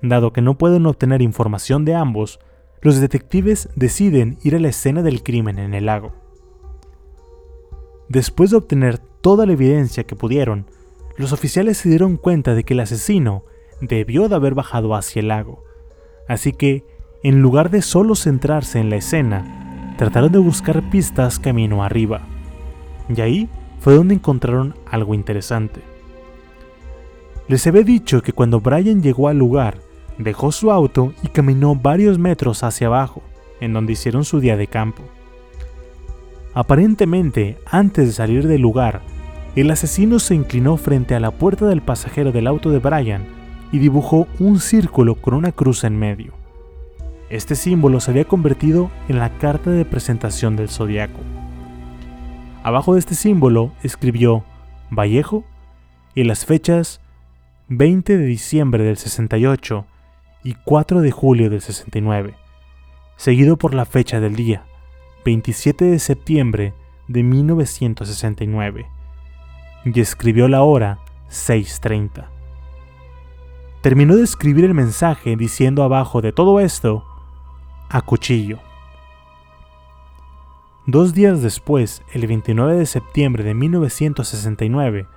Dado que no pueden obtener información de ambos, los detectives deciden ir a la escena del crimen en el lago. Después de obtener toda la evidencia que pudieron, los oficiales se dieron cuenta de que el asesino debió de haber bajado hacia el lago, así que, en lugar de solo centrarse en la escena, trataron de buscar pistas camino arriba. Y ahí fue donde encontraron algo interesante. Les había dicho que cuando Brian llegó al lugar, dejó su auto y caminó varios metros hacia abajo, en donde hicieron su día de campo. Aparentemente, antes de salir del lugar, el asesino se inclinó frente a la puerta del pasajero del auto de Brian y dibujó un círculo con una cruz en medio. Este símbolo se había convertido en la carta de presentación del zodiaco. Abajo de este símbolo escribió Vallejo y las fechas 20 de diciembre del 68 y 4 de julio del 69, seguido por la fecha del día, 27 de septiembre de 1969, y escribió la hora 6.30. Terminó de escribir el mensaje diciendo abajo de todo esto, a cuchillo. Dos días después, el 29 de septiembre de 1969,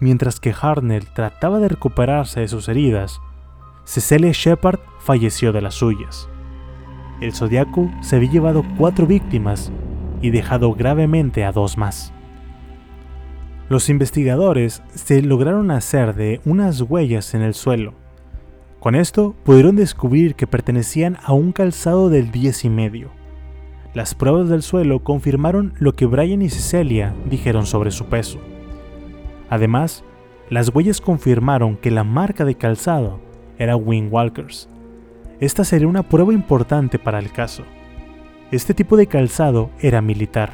mientras que Hartnell trataba de recuperarse de sus heridas, Cecilia Shepard falleció de las suyas. El Zodiaco se había llevado cuatro víctimas y dejado gravemente a dos más. Los investigadores se lograron hacer de unas huellas en el suelo. Con esto pudieron descubrir que pertenecían a un calzado del 10 y medio. Las pruebas del suelo confirmaron lo que Brian y Cecilia dijeron sobre su peso. Además, las huellas confirmaron que la marca de calzado era Wing Walkers. Esta sería una prueba importante para el caso. Este tipo de calzado era militar.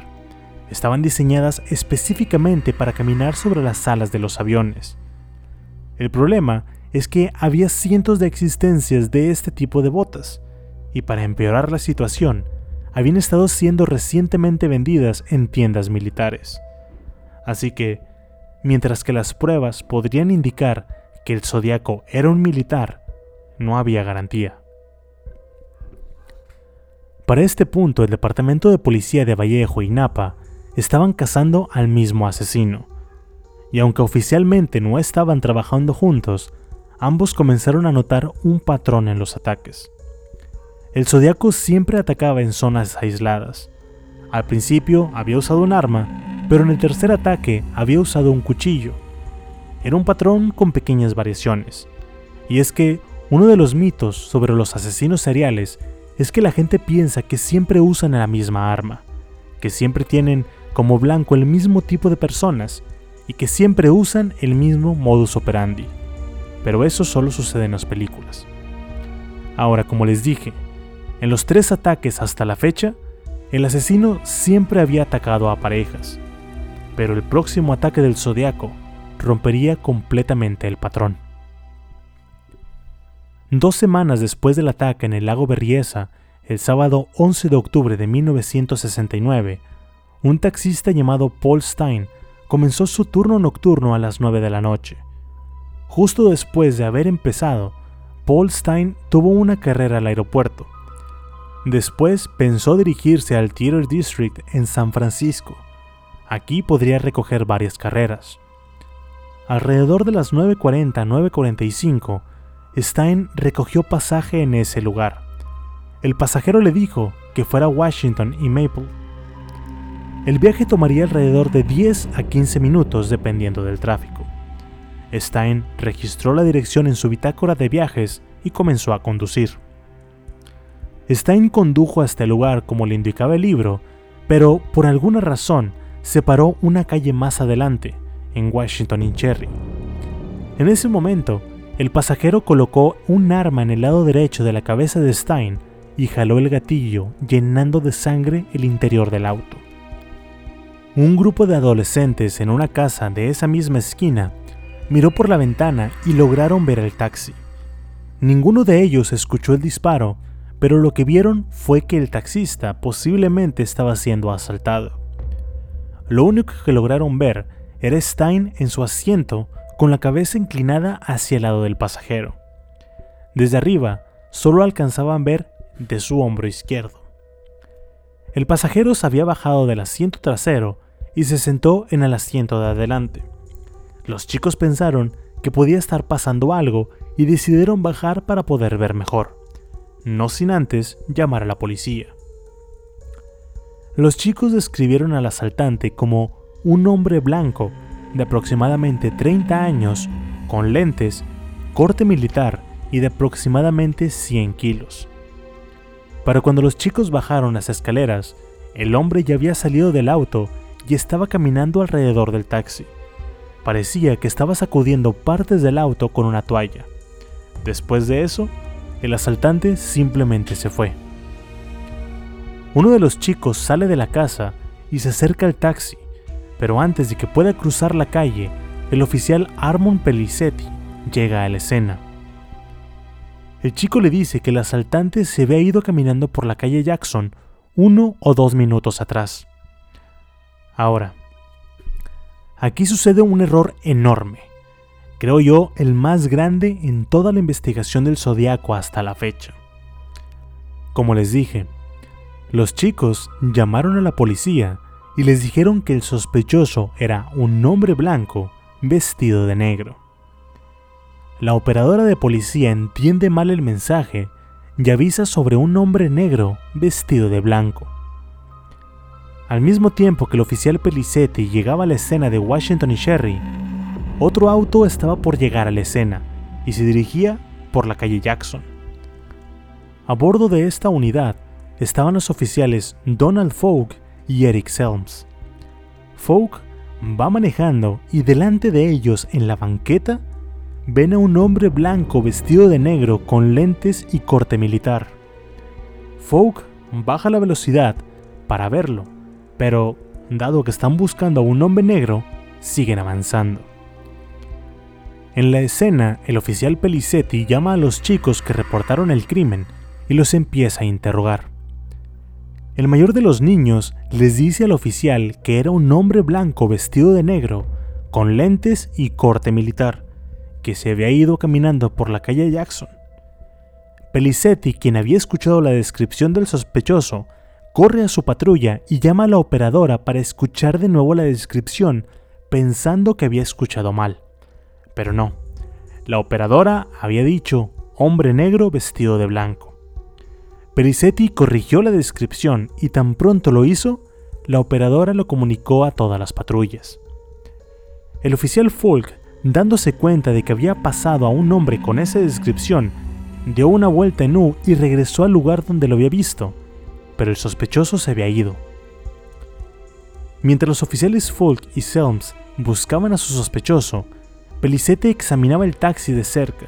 Estaban diseñadas específicamente para caminar sobre las alas de los aviones. El problema es que había cientos de existencias de este tipo de botas, y para empeorar la situación, habían estado siendo recientemente vendidas en tiendas militares. Así que, mientras que las pruebas podrían indicar que el zodiaco era un militar, no había garantía. Para este punto, el Departamento de Policía de Vallejo y Napa estaban cazando al mismo asesino. Y aunque oficialmente no estaban trabajando juntos, ambos comenzaron a notar un patrón en los ataques. El zodiaco siempre atacaba en zonas aisladas. Al principio había usado un arma, pero en el tercer ataque había usado un cuchillo. Era un patrón con pequeñas variaciones. Y es que uno de los mitos sobre los asesinos seriales es que la gente piensa que siempre usan la misma arma, que siempre tienen como blanco el mismo tipo de personas y que siempre usan el mismo modus operandi. Pero eso solo sucede en las películas. Ahora, como les dije, en los tres ataques hasta la fecha, el asesino siempre había atacado a parejas, pero el próximo ataque del zodiaco rompería completamente el patrón. Dos semanas después del ataque en el lago Berriesa, el sábado 11 de octubre de 1969, un taxista llamado Paul Stein comenzó su turno nocturno a las 9 de la noche. Justo después de haber empezado, Paul Stein tuvo una carrera al aeropuerto. Después pensó dirigirse al Theater District en San Francisco. Aquí podría recoger varias carreras. Alrededor de las 9.40-9.45, Stein recogió pasaje en ese lugar. El pasajero le dijo que fuera a Washington y Maple. El viaje tomaría alrededor de 10 a 15 minutos dependiendo del tráfico. Stein registró la dirección en su bitácora de viajes y comenzó a conducir. Stein condujo hasta el lugar como le indicaba el libro, pero por alguna razón se paró una calle más adelante, en Washington y Cherry. En ese momento, el pasajero colocó un arma en el lado derecho de la cabeza de Stein y jaló el gatillo, llenando de sangre el interior del auto. Un grupo de adolescentes en una casa de esa misma esquina miró por la ventana y lograron ver el taxi. Ninguno de ellos escuchó el disparo, pero lo que vieron fue que el taxista posiblemente estaba siendo asaltado. Lo único que lograron ver era Stein en su asiento con la cabeza inclinada hacia el lado del pasajero. Desde arriba, solo alcanzaban ver de su hombro izquierdo. El pasajero se había bajado del asiento trasero y se sentó en el asiento de adelante. Los chicos pensaron que podía estar pasando algo y decidieron bajar para poder ver mejor, no sin antes llamar a la policía. Los chicos describieron al asaltante como un hombre blanco de aproximadamente 30 años, con lentes, corte militar y de aproximadamente 100 kilos. Para cuando los chicos bajaron las escaleras, el hombre ya había salido del auto y estaba caminando alrededor del taxi. Parecía que estaba sacudiendo partes del auto con una toalla. Después de eso, el asaltante simplemente se fue. Uno de los chicos sale de la casa y se acerca al taxi pero antes de que pueda cruzar la calle, el oficial Armon Pelicetti llega a la escena. El chico le dice que el asaltante se había ido caminando por la calle Jackson uno o dos minutos atrás. Ahora, aquí sucede un error enorme, creo yo el más grande en toda la investigación del zodiaco hasta la fecha. Como les dije, Los chicos llamaron a la policía y les dijeron que el sospechoso era un hombre blanco vestido de negro. La operadora de policía entiende mal el mensaje y avisa sobre un hombre negro vestido de blanco. Al mismo tiempo que el oficial Pelicetti llegaba a la escena de Washington y Sherry, otro auto estaba por llegar a la escena y se dirigía por la calle Jackson. A bordo de esta unidad estaban los oficiales Donald Fogg y Eric Selms. Fogg va manejando y delante de ellos en la banqueta ven a un hombre blanco vestido de negro con lentes y corte militar. Fogg baja la velocidad para verlo, pero dado que están buscando a un hombre negro, siguen avanzando. En la escena, el oficial Pelicetti llama a los chicos que reportaron el crimen y los empieza a interrogar. El mayor de los niños les dice al oficial que era un hombre blanco vestido de negro, con lentes y corte militar, que se había ido caminando por la calle Jackson. Pelicetti, quien había escuchado la descripción del sospechoso, corre a su patrulla y llama a la operadora para escuchar de nuevo la descripción, pensando que había escuchado mal. Pero no, la operadora había dicho hombre negro vestido de blanco. Pelicetti corrigió la descripción y tan pronto lo hizo, la operadora lo comunicó a todas las patrullas. El oficial Folk dándose cuenta de que había pasado a un hombre con esa descripción, dio una vuelta en U y regresó al lugar donde lo había visto, pero el sospechoso se había ido. Mientras los oficiales Folk y Selms buscaban a su sospechoso, Pelicete examinaba el taxi de cerca.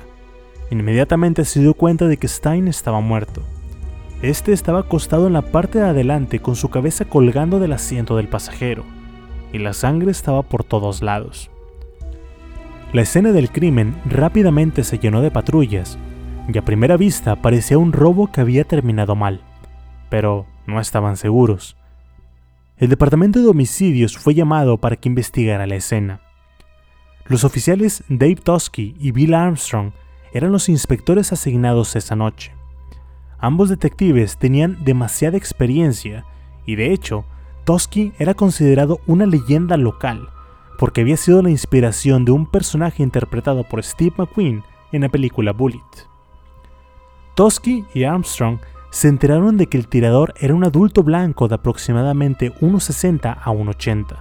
Inmediatamente se dio cuenta de que Stein estaba muerto. Este estaba acostado en la parte de adelante con su cabeza colgando del asiento del pasajero, y la sangre estaba por todos lados. La escena del crimen rápidamente se llenó de patrullas, y a primera vista parecía un robo que había terminado mal, pero no estaban seguros. El departamento de homicidios fue llamado para que investigara la escena. Los oficiales Dave Tosky y Bill Armstrong eran los inspectores asignados esa noche. Ambos detectives tenían demasiada experiencia y de hecho, Tosky era considerado una leyenda local porque había sido la inspiración de un personaje interpretado por Steve McQueen en la película Bullet. Tosky y Armstrong se enteraron de que el tirador era un adulto blanco de aproximadamente 1,60 a 1,80,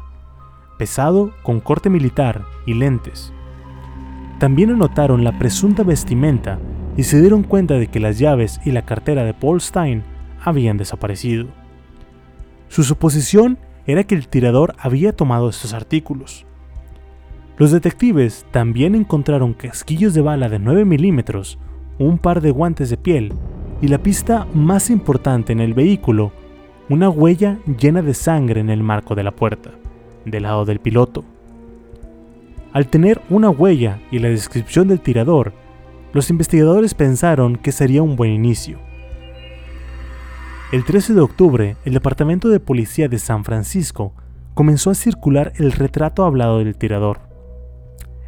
pesado, con corte militar y lentes. También anotaron la presunta vestimenta y se dieron cuenta de que las llaves y la cartera de Paul Stein habían desaparecido. Su suposición era que el tirador había tomado estos artículos. Los detectives también encontraron casquillos de bala de 9 milímetros, un par de guantes de piel y la pista más importante en el vehículo, una huella llena de sangre en el marco de la puerta, del lado del piloto. Al tener una huella y la descripción del tirador, los investigadores pensaron que sería un buen inicio. El 13 de octubre, el Departamento de Policía de San Francisco comenzó a circular el retrato hablado del tirador.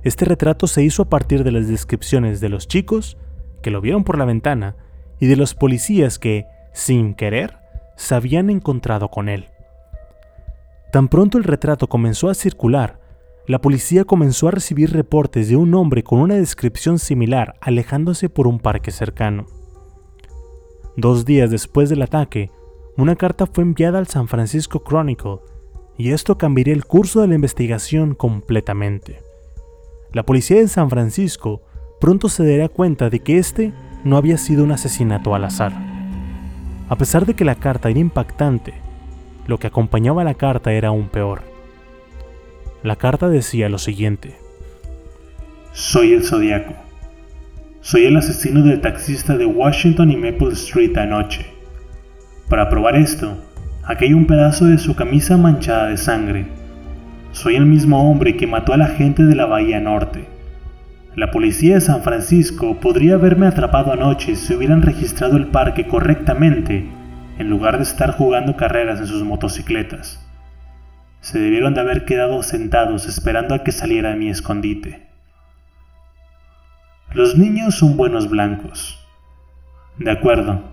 Este retrato se hizo a partir de las descripciones de los chicos que lo vieron por la ventana y de los policías que, sin querer, se habían encontrado con él. Tan pronto el retrato comenzó a circular, la policía comenzó a recibir reportes de un hombre con una descripción similar alejándose por un parque cercano. Dos días después del ataque, una carta fue enviada al San Francisco Chronicle y esto cambiaría el curso de la investigación completamente. La policía de San Francisco pronto se daría cuenta de que este no había sido un asesinato al azar. A pesar de que la carta era impactante, lo que acompañaba a la carta era aún peor. La carta decía lo siguiente. Soy el Zodiaco. Soy el asesino del taxista de Washington y Maple Street anoche. Para probar esto, aquí hay un pedazo de su camisa manchada de sangre soy el mismo hombre que mató a la gente de la Bahía Norte. La policía de San Francisco podría haberme atrapado anoche si hubieran registrado el parque correctamente, en lugar de estar jugando carreras en sus motocicletas. Se debieron de haber quedado sentados esperando a que saliera de mi escondite. Los niños son buenos blancos. De acuerdo,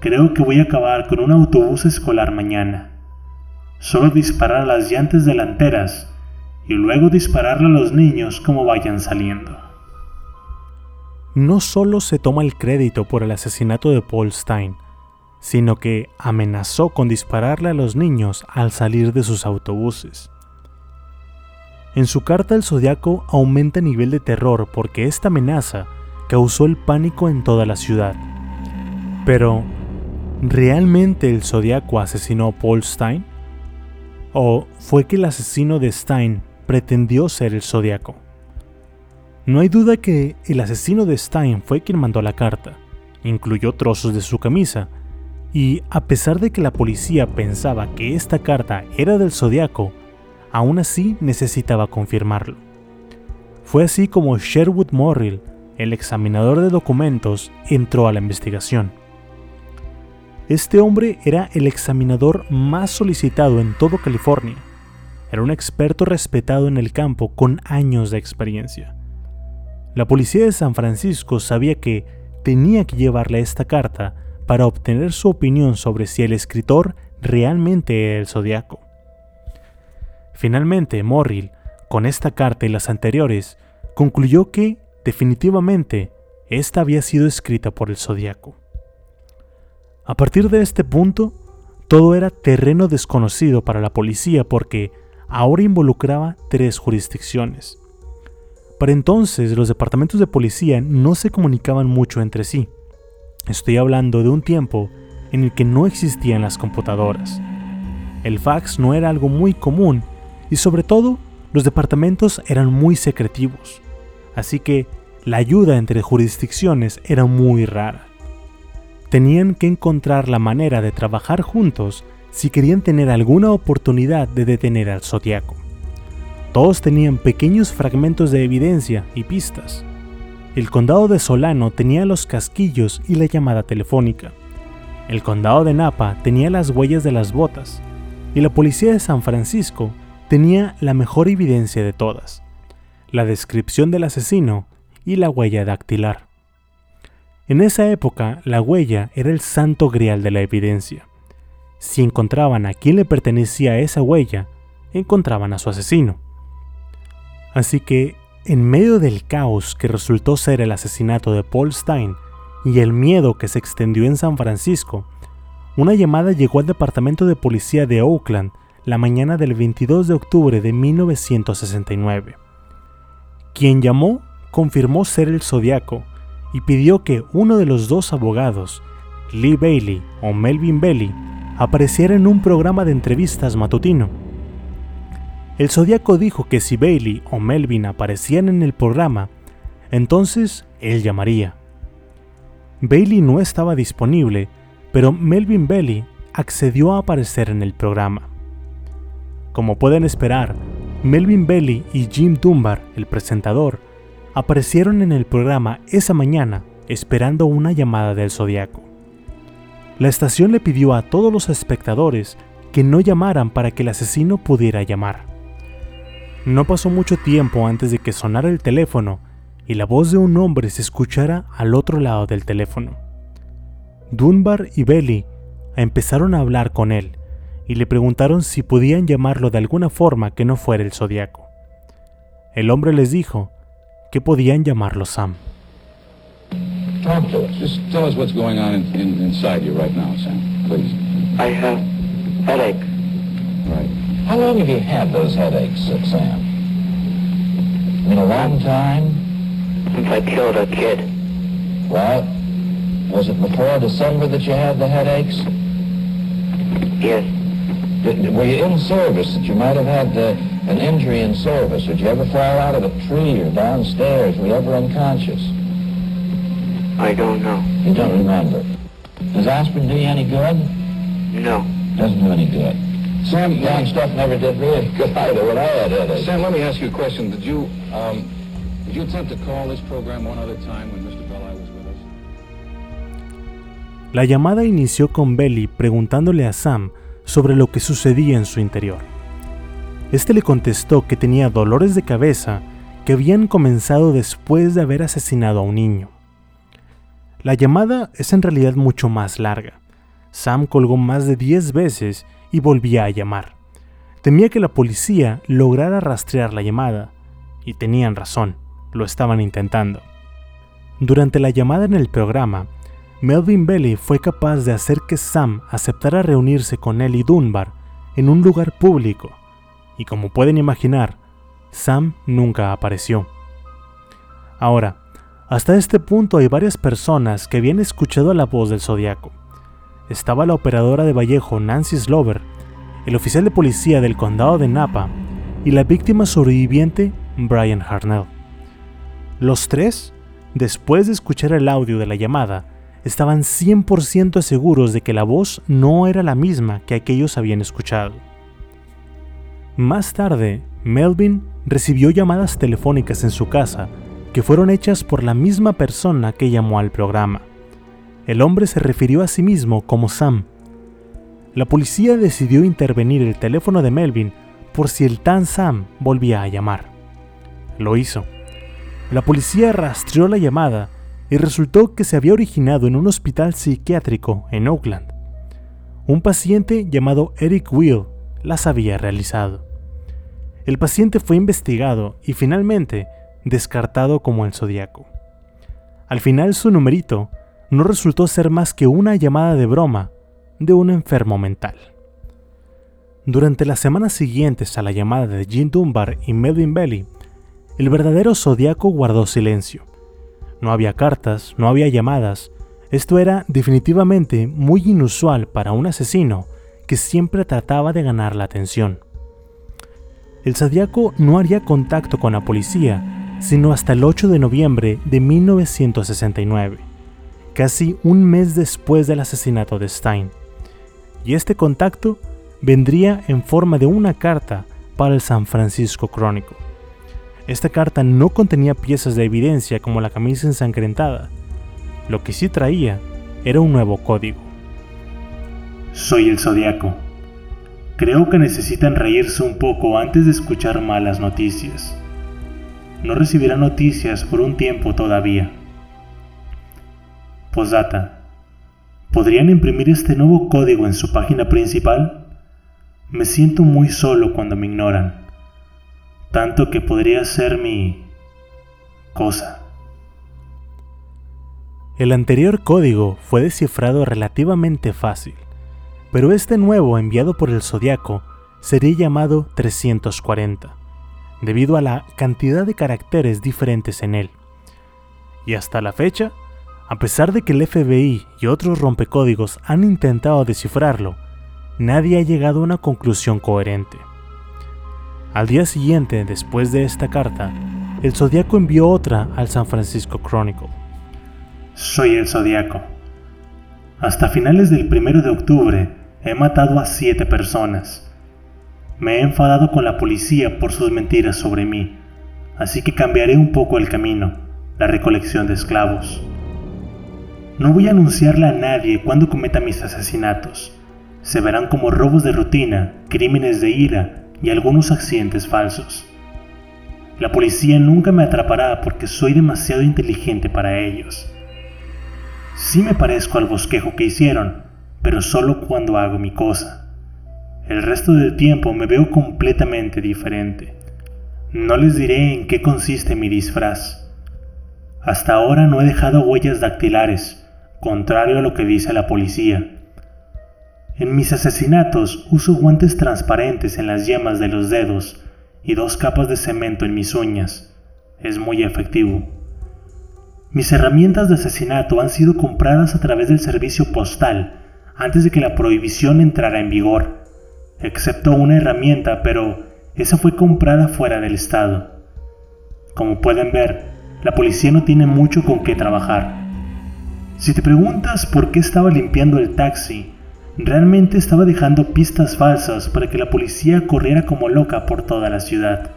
Creo que voy a acabar con un autobús escolar mañana. Solo disparar a las llantas delanteras y luego dispararle a los niños como vayan saliendo. No solo se toma el crédito por el asesinato de Paul Stein, sino que amenazó con dispararle a los niños al salir de sus autobuses. En su carta el zodiaco aumenta el nivel de terror porque esta amenaza causó el pánico en toda la ciudad. Pero, ¿realmente el zodiaco asesinó a Paul Stein? ¿O fue que el asesino de Stein pretendió ser el zodiaco? No hay duda que el asesino de Stein fue quien mandó la carta, incluyó trozos de su camisa, y a pesar de que la policía pensaba que esta carta era del zodiaco, aún así necesitaba confirmarlo. Fue así como Sherwood Morrill, el examinador de documentos, entró a la investigación. Este hombre era el examinador más solicitado en todo California. Era un experto respetado en el campo con años de experiencia. La policía de San Francisco sabía que tenía que llevarle esta carta para obtener su opinión sobre si el escritor realmente era el zodiaco. Finalmente, Morrill, con esta carta y las anteriores, concluyó que, definitivamente, esta había sido escrita por el zodiaco. A partir de este punto, todo era terreno desconocido para la policía porque ahora involucraba tres jurisdicciones. Para entonces los departamentos de policía no se comunicaban mucho entre sí. Estoy hablando de un tiempo en el que no existían las computadoras. El fax no era algo muy común y sobre todo los departamentos eran muy secretivos, así que la ayuda entre jurisdicciones era muy rara. Tenían que encontrar la manera de trabajar juntos si querían tener alguna oportunidad de detener al zodiaco. Todos tenían pequeños fragmentos de evidencia y pistas. El condado de Solano tenía los casquillos y la llamada telefónica. El condado de Napa tenía las huellas de las botas. Y la policía de San Francisco tenía la mejor evidencia de todas, la descripción del asesino y la huella dactilar. En esa época, la huella era el santo grial de la evidencia. Si encontraban a quién le pertenecía esa huella, encontraban a su asesino. Así que, en medio del caos que resultó ser el asesinato de Paul Stein y el miedo que se extendió en San Francisco, una llamada llegó al departamento de policía de Oakland la mañana del 22 de octubre de 1969. Quien llamó confirmó ser el zodiaco y pidió que uno de los dos abogados, Lee Bailey o Melvin Bailey, apareciera en un programa de entrevistas matutino. El zodiaco dijo que si Bailey o Melvin aparecían en el programa, entonces él llamaría. Bailey no estaba disponible, pero Melvin Bailey accedió a aparecer en el programa. Como pueden esperar, Melvin Bailey y Jim Dunbar, el presentador, aparecieron en el programa esa mañana esperando una llamada del Zodiaco. La estación le pidió a todos los espectadores que no llamaran para que el asesino pudiera llamar. No pasó mucho tiempo antes de que sonara el teléfono y la voz de un hombre se escuchara al otro lado del teléfono. Dunbar y Bailey empezaron a hablar con él y le preguntaron si podían llamarlo de alguna forma que no fuera el zodiaco. El hombre les dijo que podían llamarlo Sam. Talk to us. Just tell us what's going on in, in, inside you right now, Sam, please. I have headaches. Right. How long have you had those headaches, Sam? Been a long time? Since I killed a kid. Well, was it before December that you had the headaches? Yes. Did, were you in service that you might have had uh, an injury in service? Did you ever fall out of a tree or downstairs? Were you ever unconscious? I don't know. You don't remember. Does aspirin do you any good? No. Doesn't do any good. Sam, that stuff never did really good either when I had headaches. Sam, let me ask you a question. Did you, um, did you attempt to call this program one other time when Mr. Belli was with us? La llamada inició con Belly preguntándole a Sam sobre lo que sucedía en su interior. Este le contestó que tenía dolores de cabeza que habían comenzado después de haber asesinado a un niño. La llamada es en realidad mucho más larga, Sam colgó más de 10 veces y volvía a llamar. Temía que la policía lograra rastrear la llamada, y tenían razón, lo estaban intentando. Durante la llamada en el programa, Melvin Belly fue capaz de hacer que Sam aceptara reunirse con él y Dunbar en un lugar público, y como pueden imaginar, Sam nunca apareció. Ahora, hasta este punto hay varias personas que habían escuchado la voz del zodiaco. Estaba la operadora de Vallejo Nancy Slover, el oficial de policía del condado de Napa y la víctima sobreviviente Brian Harnell. Los tres, después de escuchar el audio de la llamada, estaban 100% seguros de que la voz no era la misma que aquellos habían escuchado. Más tarde, Melvin recibió llamadas telefónicas en su casa que fueron hechas por la misma persona que llamó al programa. El hombre se refirió a sí mismo como Sam. La policía decidió intervenir el teléfono de Melvin por si el tan Sam volvía a llamar. Lo hizo. La policía rastreó la llamada y resultó que se había originado en un hospital psiquiátrico en Oakland. Un paciente llamado Eric Will las había realizado. El paciente fue investigado y finalmente descartado como el zodiaco. Al final su numerito no resultó ser más que una llamada de broma de un enfermo mental. Durante las semanas siguientes a la llamada de Jim Dunbar y Melvin Belly, el verdadero zodiaco guardó silencio. No había cartas, no había llamadas. Esto era definitivamente muy inusual para un asesino que siempre trataba de ganar la atención. El zodiaco no haría contacto con la policía sino hasta el 8 de noviembre de 1969, casi un mes después del asesinato de Stein. Y este contacto vendría en forma de una carta para el San Francisco Crónico. Esta carta no contenía piezas de evidencia como la camisa ensangrentada. Lo que sí traía era un nuevo código. Soy el Zodiaco. Creo que necesitan reírse un poco antes de escuchar malas noticias. No recibirá noticias por un tiempo todavía. Posdata. ¿Podrían imprimir este nuevo código en su página principal? Me siento muy solo cuando me ignoran tanto que podría ser mi cosa. El anterior código fue descifrado relativamente fácil, pero este nuevo enviado por el Zodiaco sería llamado 340, debido a la cantidad de caracteres diferentes en él. Y hasta la fecha, a pesar de que el FBI y otros rompecódigos han intentado descifrarlo, nadie ha llegado a una conclusión coherente. Al día siguiente, después de esta carta, el Zodíaco envió otra al San Francisco Chronicle. Soy el Zodíaco. Hasta finales del 1 de octubre he matado a siete personas. Me he enfadado con la policía por sus mentiras sobre mí, así que cambiaré un poco el camino, la recolección de esclavos. No voy a anunciarle a nadie cuando cometa mis asesinatos. Se verán como robos de rutina, crímenes de ira y algunos accidentes falsos. La policía nunca me atrapará porque soy demasiado inteligente para ellos. Sí me parezco al bosquejo que hicieron, pero solo cuando hago mi cosa. El resto del tiempo me veo completamente diferente. No les diré en qué consiste mi disfraz. Hasta ahora no he dejado huellas dactilares, contrario a lo que dice la policía. En mis asesinatos uso guantes transparentes en las yemas de los dedos y dos capas de cemento en mis uñas. Es muy efectivo. Mis herramientas de asesinato han sido compradas a través del servicio postal antes de que la prohibición entrara en vigor, excepto una herramienta, pero esa fue comprada fuera del estado. Como pueden ver, la policía no tiene mucho con qué trabajar. Si te preguntas por qué estaba limpiando el taxi, Realmente estaba dejando pistas falsas para que la policía corriera como loca por toda la ciudad.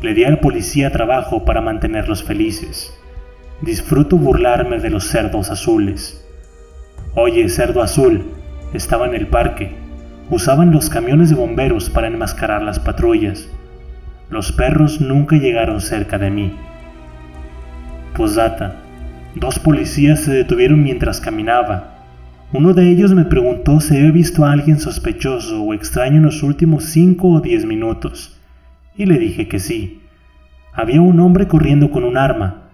Le di al policía trabajo para mantenerlos felices. Disfruto burlarme de los cerdos azules. Oye, cerdo azul, estaba en el parque. Usaban los camiones de bomberos para enmascarar las patrullas. Los perros nunca llegaron cerca de mí. Posdata. Dos policías se detuvieron mientras caminaba Uno de ellos me preguntó si había visto a alguien sospechoso o extraño en los últimos 5 o 10 minutos, y le dije que sí. Había un hombre corriendo con un arma.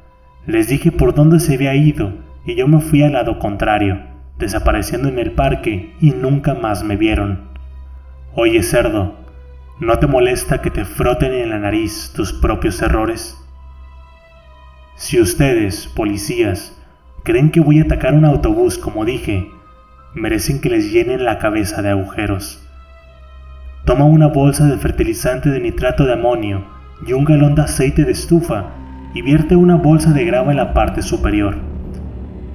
Les dije por dónde se había ido y yo me fui al lado contrario, desapareciendo en el parque y nunca más me vieron. Oye, cerdo, ¿no te molesta que te froten en la nariz tus propios errores? Si ustedes, policías, creen que voy a atacar un autobús como dije, merecen que les llenen la cabeza de agujeros. Toma una bolsa de fertilizante de nitrato de amonio y un galón de aceite de estufa y vierte una bolsa de grava en la parte superior.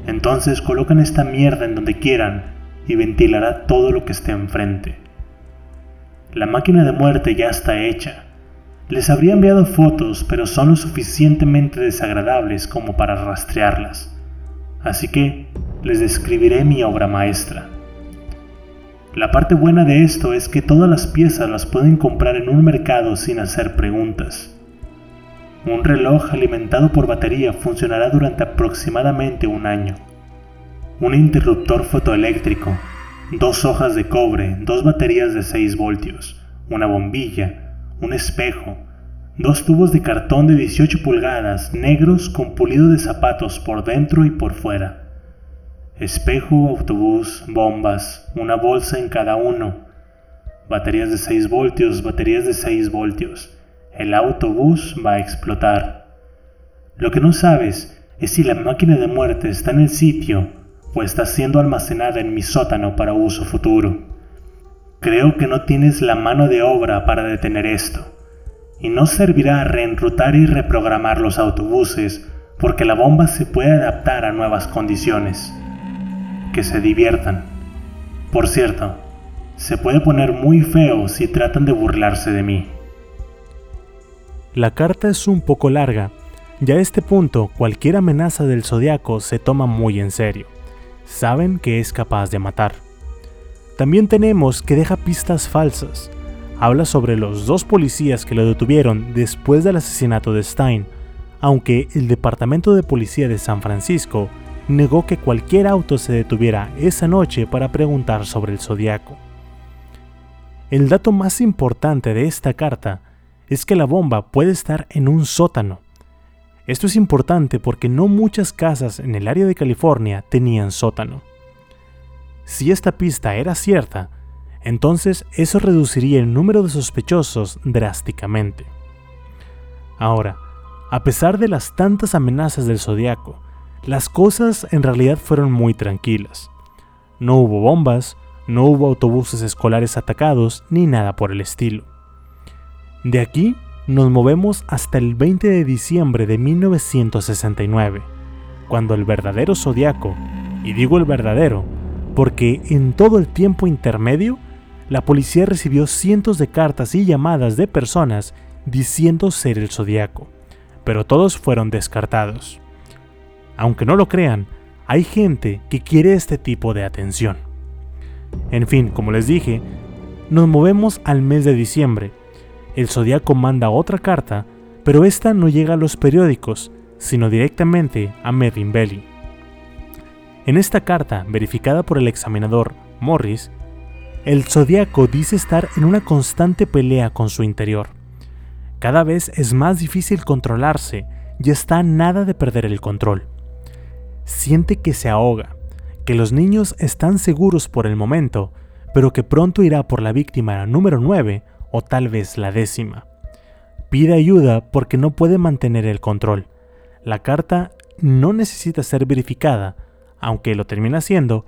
Entonces colocan esta mierda en donde quieran y ventilará todo lo que esté enfrente. La máquina de muerte ya está hecha. Les habría enviado fotos, pero son lo suficientemente desagradables como para rastrearlas. Así que les describiré mi obra maestra. La parte buena de esto es que todas las piezas las pueden comprar en un mercado sin hacer preguntas. Un reloj alimentado por batería funcionará durante aproximadamente un año. Un interruptor fotoeléctrico, dos hojas de cobre, dos baterías de 6 voltios, una bombilla, un espejo, dos tubos de cartón de 18 pulgadas negros con pulido de zapatos por dentro y por fuera. Espejo, autobús, bombas, una bolsa en cada uno. Baterías de 6 voltios, baterías de 6 voltios el autobús va a explotar. Lo que no sabes es si la máquina de muerte está en el sitio o está siendo almacenada en mi sótano para uso futuro. Creo que no tienes la mano de obra para detener esto, y no servirá reenrutar y reprogramar los autobuses porque la bomba se puede adaptar a nuevas condiciones. Que se diviertan. Por cierto, se puede poner muy feo si tratan de burlarse de mí. La carta es un poco larga, y a este punto cualquier amenaza del zodiaco se toma muy en serio. Saben que es capaz de matar. También tenemos que deja pistas falsas. Habla sobre los dos policías que lo detuvieron después del asesinato de Stein, aunque el Departamento de Policía de San Francisco negó que cualquier auto se detuviera esa noche para preguntar sobre el zodiaco. El dato más importante de esta carta es que la bomba puede estar en un sótano. Esto es importante porque no muchas casas en el área de California tenían sótano. Si esta pista era cierta, entonces eso reduciría el número de sospechosos drásticamente. Ahora, a pesar de las tantas amenazas del zodiaco, las cosas en realidad fueron muy tranquilas. No hubo bombas, no hubo autobuses escolares atacados ni nada por el estilo. De aquí nos movemos hasta el 20 de diciembre de 1969, cuando el verdadero zodiaco, y digo el verdadero, porque en todo el tiempo intermedio, la policía recibió cientos de cartas y llamadas de personas diciendo ser el zodiaco, pero todos fueron descartados. Aunque no lo crean, hay gente que quiere este tipo de atención. En fin, como les dije, nos movemos al mes de diciembre, el Zodíaco manda otra carta, pero esta no llega a los periódicos, sino directamente a Merlin Belly. En esta carta, verificada por el examinador Morris, el Zodíaco dice estar en una constante pelea con su interior. Cada vez es más difícil controlarse y está nada de perder el control. Siente que se ahoga, que los niños están seguros por el momento, pero que pronto irá por la víctima número 9 o tal vez la décima. Pide ayuda porque no puede mantener el control. La carta no necesita ser verificada, aunque lo termina haciendo,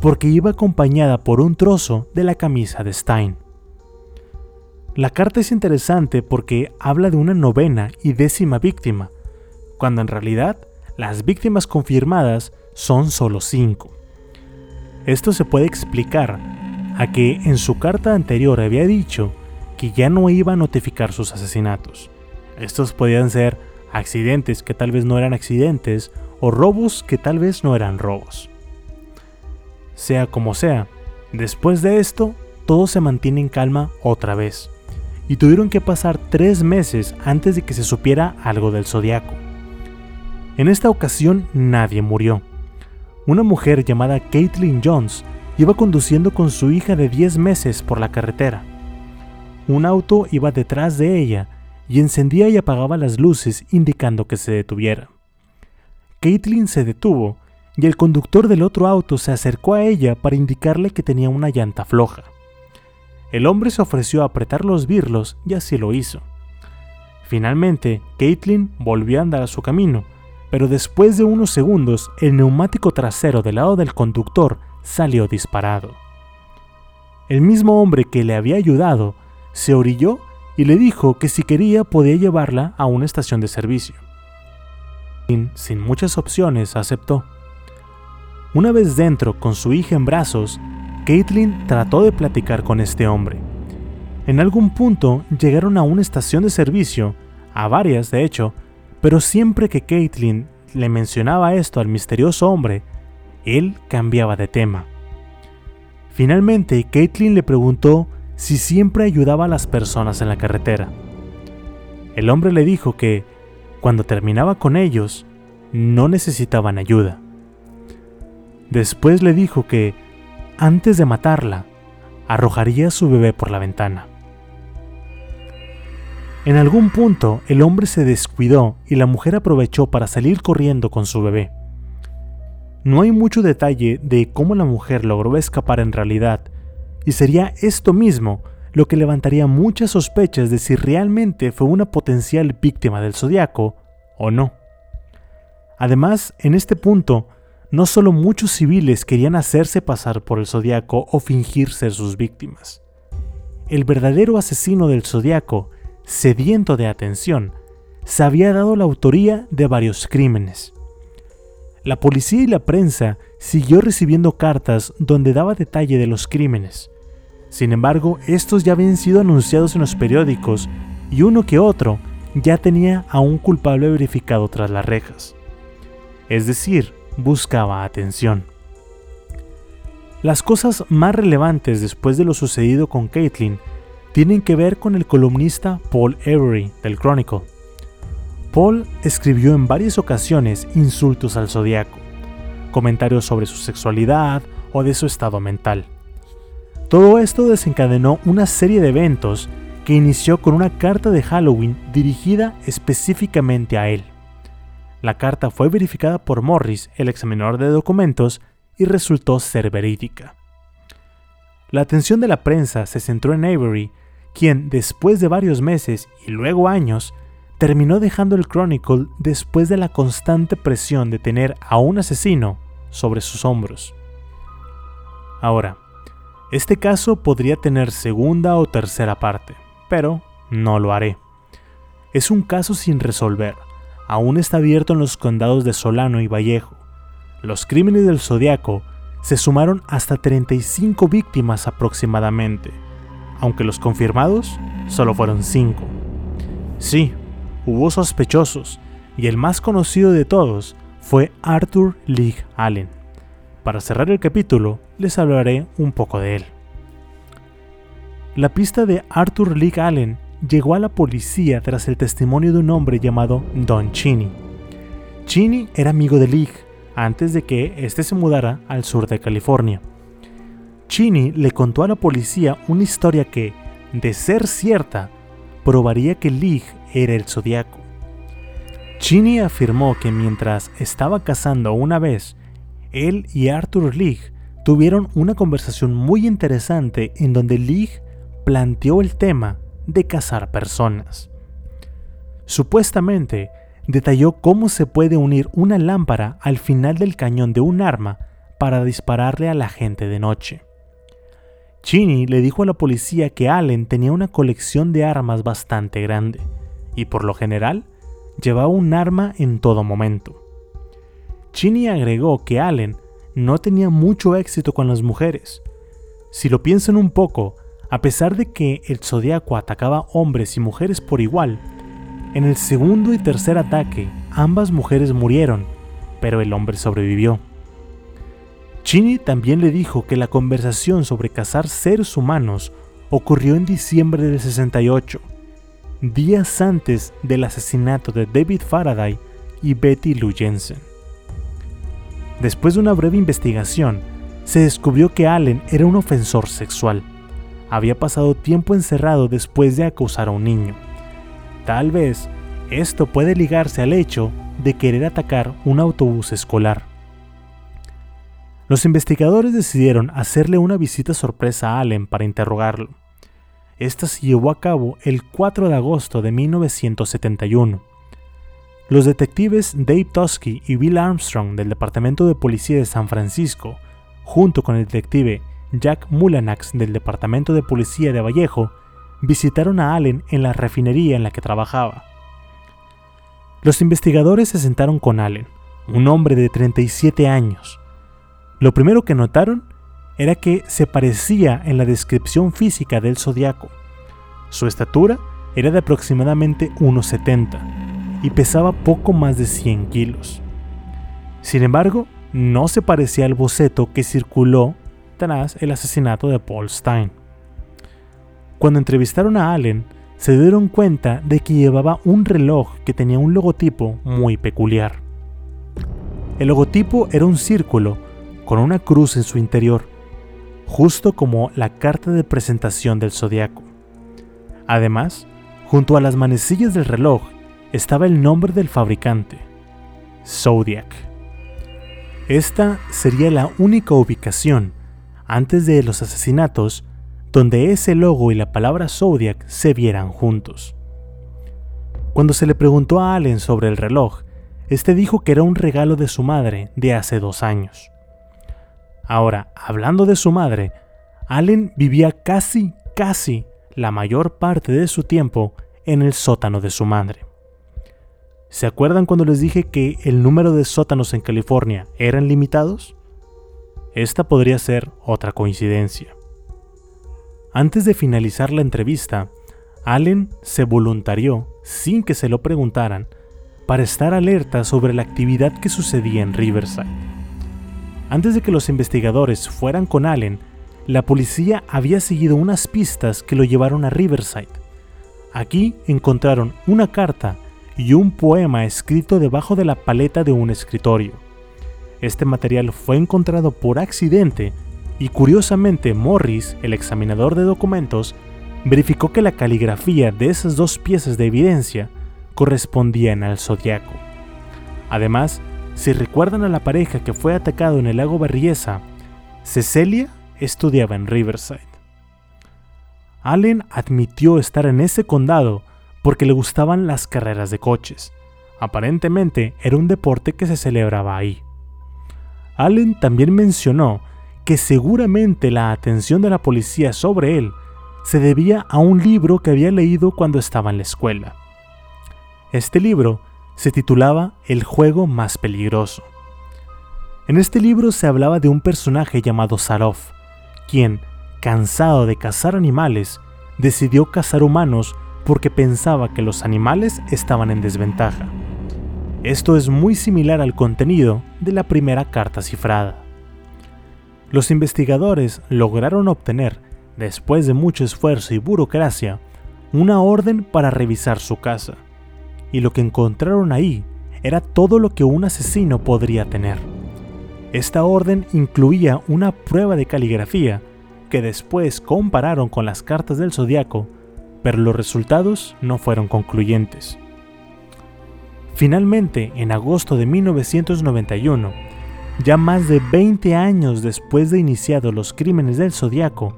porque iba acompañada por un trozo de la camisa de Stein. La carta es interesante porque habla de una novena y décima víctima, cuando en realidad las víctimas confirmadas son solo cinco. Esto se puede explicar a que en su carta anterior había dicho que ya no iba a notificar sus asesinatos. Estos podían ser accidentes que tal vez no eran accidentes o robos que tal vez no eran robos. Sea como sea, después de esto, todo se mantiene en calma otra vez, y tuvieron que pasar tres meses antes de que se supiera algo del zodiaco. En esta ocasión nadie murió. una mujer llamada Caitlin Jones iba conduciendo con su hija de 10 meses por la carretera. Un auto iba detrás de ella y encendía y apagaba las luces indicando que se detuviera. Caitlin se detuvo y el conductor del otro auto se acercó a ella para indicarle que tenía una llanta floja. El hombre se ofreció a apretar los birlos y así lo hizo. Finalmente, Caitlin volvió a andar a su camino, pero después de unos segundos el neumático trasero del lado del conductor salió disparado. El mismo hombre que le había ayudado se orilló y le dijo que si quería podía llevarla a una estación de servicio. Sin muchas opciones aceptó. Una vez dentro con su hija en brazos, Caitlin trató de platicar con este hombre. En algún punto llegaron a una estación de servicio, a varias de hecho, pero siempre que Caitlin le mencionaba esto al misterioso hombre, él cambiaba de tema. Finalmente, Caitlin le preguntó si siempre ayudaba a las personas en la carretera. El hombre le dijo que, cuando terminaba con ellos, no necesitaban ayuda. Después le dijo que, antes de matarla, arrojaría a su bebé por la ventana. En algún punto el hombre se descuidó y la mujer aprovechó para salir corriendo con su bebé. No hay mucho detalle de cómo la mujer logró escapar en realidad, y sería esto mismo lo que levantaría muchas sospechas de si realmente fue una potencial víctima del zodiaco o no. Además, en este punto, no solo muchos civiles querían hacerse pasar por el zodiaco o fingir ser sus víctimas. El verdadero asesino del zodiaco, sediento de atención, se había dado la autoría de varios crímenes. La policía y la prensa siguió recibiendo cartas donde daba detalle de los crímenes. Sin embargo, estos ya habían sido anunciados en los periódicos y uno que otro ya tenía a un culpable verificado tras las rejas. Es decir, buscaba atención. Las cosas más relevantes después de lo sucedido con Caitlin tienen que ver con el columnista Paul Avery del Chronicle. Paul escribió en varias ocasiones insultos al zodiaco, comentarios sobre su sexualidad o de su estado mental. Todo esto desencadenó una serie de eventos que inició con una carta de Halloween dirigida específicamente a él. La carta fue verificada por Morris, el examinador de documentos, y resultó ser verídica. La atención de la prensa se centró en Avery, quien después de varios meses y luego años, terminó dejando el Chronicle después de la constante presión de tener a un asesino sobre sus hombros. Ahora, este caso podría tener segunda o tercera parte, pero no lo haré. Es un caso sin resolver, aún está abierto en los condados de Solano y Vallejo. Los crímenes del Zodiaco se sumaron hasta 35 víctimas aproximadamente, aunque los confirmados solo fueron 5. Sí, hubo sospechosos, y el más conocido de todos fue Arthur Lee Allen. Para cerrar el capítulo, les hablaré un poco de él. La pista de Arthur Lee Allen llegó a la policía tras el testimonio de un hombre llamado Don Chini. Chini era amigo de League antes de que éste se mudara al sur de California. Chini le contó a la policía una historia que, de ser cierta, probaría que League era el zodiaco. Chini afirmó que mientras estaba cazando una vez, él y Arthur League tuvieron una conversación muy interesante en donde League planteó el tema de cazar personas. Supuestamente, detalló cómo se puede unir una lámpara al final del cañón de un arma para dispararle a la gente de noche. Cheney le dijo a la policía que Allen tenía una colección de armas bastante grande y por lo general llevaba un arma en todo momento. Cheney agregó que Allen no tenía mucho éxito con las mujeres. Si lo piensan un poco, a pesar de que el zodiaco atacaba hombres y mujeres por igual, en el segundo y tercer ataque ambas mujeres murieron, pero el hombre sobrevivió. Chini también le dijo que la conversación sobre cazar seres humanos ocurrió en diciembre del 68, días antes del asesinato de David Faraday y Betty Lou Jensen. Después de una breve investigación, se descubrió que Allen era un ofensor sexual. Había pasado tiempo encerrado después de acusar a un niño. Tal vez esto puede ligarse al hecho de querer atacar un autobús escolar. Los investigadores decidieron hacerle una visita sorpresa a Allen para interrogarlo. Esta se llevó a cabo el 4 de agosto de 1971. Los detectives Dave Tosky y Bill Armstrong del Departamento de Policía de San Francisco, junto con el detective Jack Mullanax del Departamento de Policía de Vallejo, visitaron a Allen en la refinería en la que trabajaba. Los investigadores se sentaron con Allen, un hombre de 37 años. Lo primero que notaron era que se parecía en la descripción física del zodiaco. Su estatura era de aproximadamente 1,70 y pesaba poco más de 100 kilos. Sin embargo, no se parecía al boceto que circuló tras el asesinato de Paul Stein. Cuando entrevistaron a Allen, se dieron cuenta de que llevaba un reloj que tenía un logotipo muy peculiar. El logotipo era un círculo con una cruz en su interior, justo como la carta de presentación del zodiaco. Además, junto a las manecillas del reloj estaba el nombre del fabricante, Zodiac. Esta sería la única ubicación, antes de los asesinatos, donde ese logo y la palabra Zodiac se vieran juntos. Cuando se le preguntó a Allen sobre el reloj, este dijo que era un regalo de su madre de hace dos años. Ahora, hablando de su madre, Allen vivía casi, casi la mayor parte de su tiempo en el sótano de su madre. ¿Se acuerdan cuando les dije que el número de sótanos en California eran limitados? Esta podría ser otra coincidencia. Antes de finalizar la entrevista, Allen se voluntarió, sin que se lo preguntaran, para estar alerta sobre la actividad que sucedía en Riverside. Antes de que los investigadores fueran con Allen, la policía había seguido unas pistas que lo llevaron a Riverside. Aquí encontraron una carta y un poema escrito debajo de la paleta de un escritorio. Este material fue encontrado por accidente y curiosamente Morris, el examinador de documentos, verificó que la caligrafía de esas dos piezas de evidencia correspondían al zodiaco. Además, si recuerdan a la pareja que fue atacado en el lago Berriesa, Cecilia estudiaba en Riverside. Allen admitió estar en ese condado porque le gustaban las carreras de coches. Aparentemente era un deporte que se celebraba ahí. Allen también mencionó que seguramente la atención de la policía sobre él se debía a un libro que había leído cuando estaba en la escuela. Este libro se titulaba El juego más peligroso. En este libro se hablaba de un personaje llamado Sarov, quien, cansado de cazar animales, decidió cazar humanos porque pensaba que los animales estaban en desventaja. Esto es muy similar al contenido de la primera carta cifrada. Los investigadores lograron obtener, después de mucho esfuerzo y burocracia, una orden para revisar su casa, y lo que encontraron ahí era todo lo que un asesino podría tener. Esta orden incluía una prueba de caligrafía que después compararon con las cartas del zodiaco, pero los resultados no fueron concluyentes. Finalmente, en agosto de 1991, ya más de 20 años después de iniciados los crímenes del Zodíaco,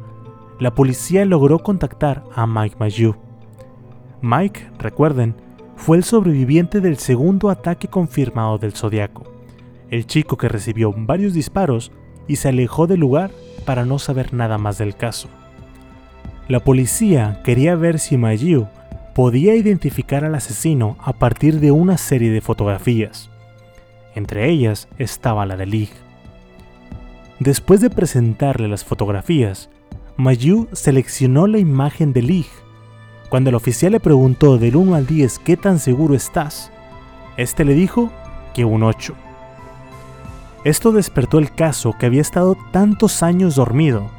la policía logró contactar a Mike Mayu. Mike, recuerden, fue el sobreviviente del segundo ataque confirmado del Zodíaco, el chico que recibió varios disparos y se alejó del lugar para no saber nada más del caso. La policía quería ver si Mayu podía identificar al asesino a partir de una serie de fotografías. Entre ellas estaba la de Lig. Después de presentarle las fotografías, Mayu seleccionó la imagen de Lig. Cuando el oficial le preguntó del 1 al 10 qué tan seguro estás, este le dijo que un 8. Esto despertó el caso que había estado tantos años dormido,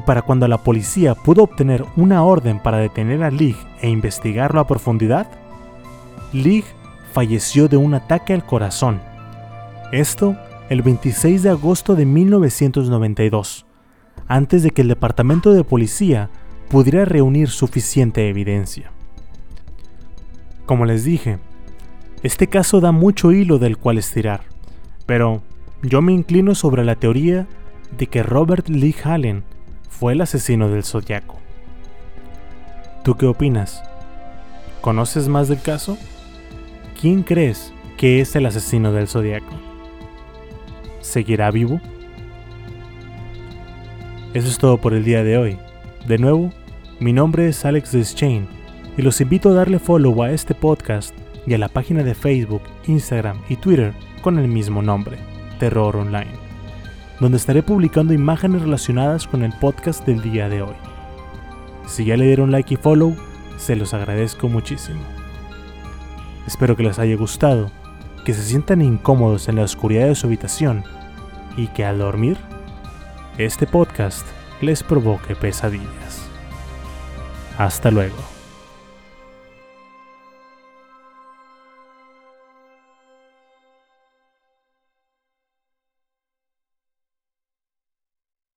y para cuando la policía pudo obtener una orden para detener a Lig e investigarlo a profundidad, Lig falleció de un ataque al corazón esto el 26 de agosto de 1992, antes de que el departamento de policía pudiera reunir suficiente evidencia. Como les dije, este caso da mucho hilo del cual estirar, pero yo me inclino sobre la teoría de que Robert Lee Hallen fue el asesino del zodiaco. ¿Tú qué opinas? ¿Conoces más del caso? ¿Quién crees que es el asesino del zodiaco? ¿Seguirá vivo? Eso es todo por el día de hoy. De nuevo, mi nombre es Alex Deschain y los invito a darle follow a este podcast y a la página de Facebook, Instagram y Twitter con el mismo nombre, Terror Online, donde estaré publicando imágenes relacionadas con el podcast del día de hoy. Si ya le dieron like y follow, se los agradezco muchísimo. Espero que les haya gustado, que se sientan incómodos en la oscuridad de su habitación y que al dormir, este podcast les provoque pesadillas. Hasta luego.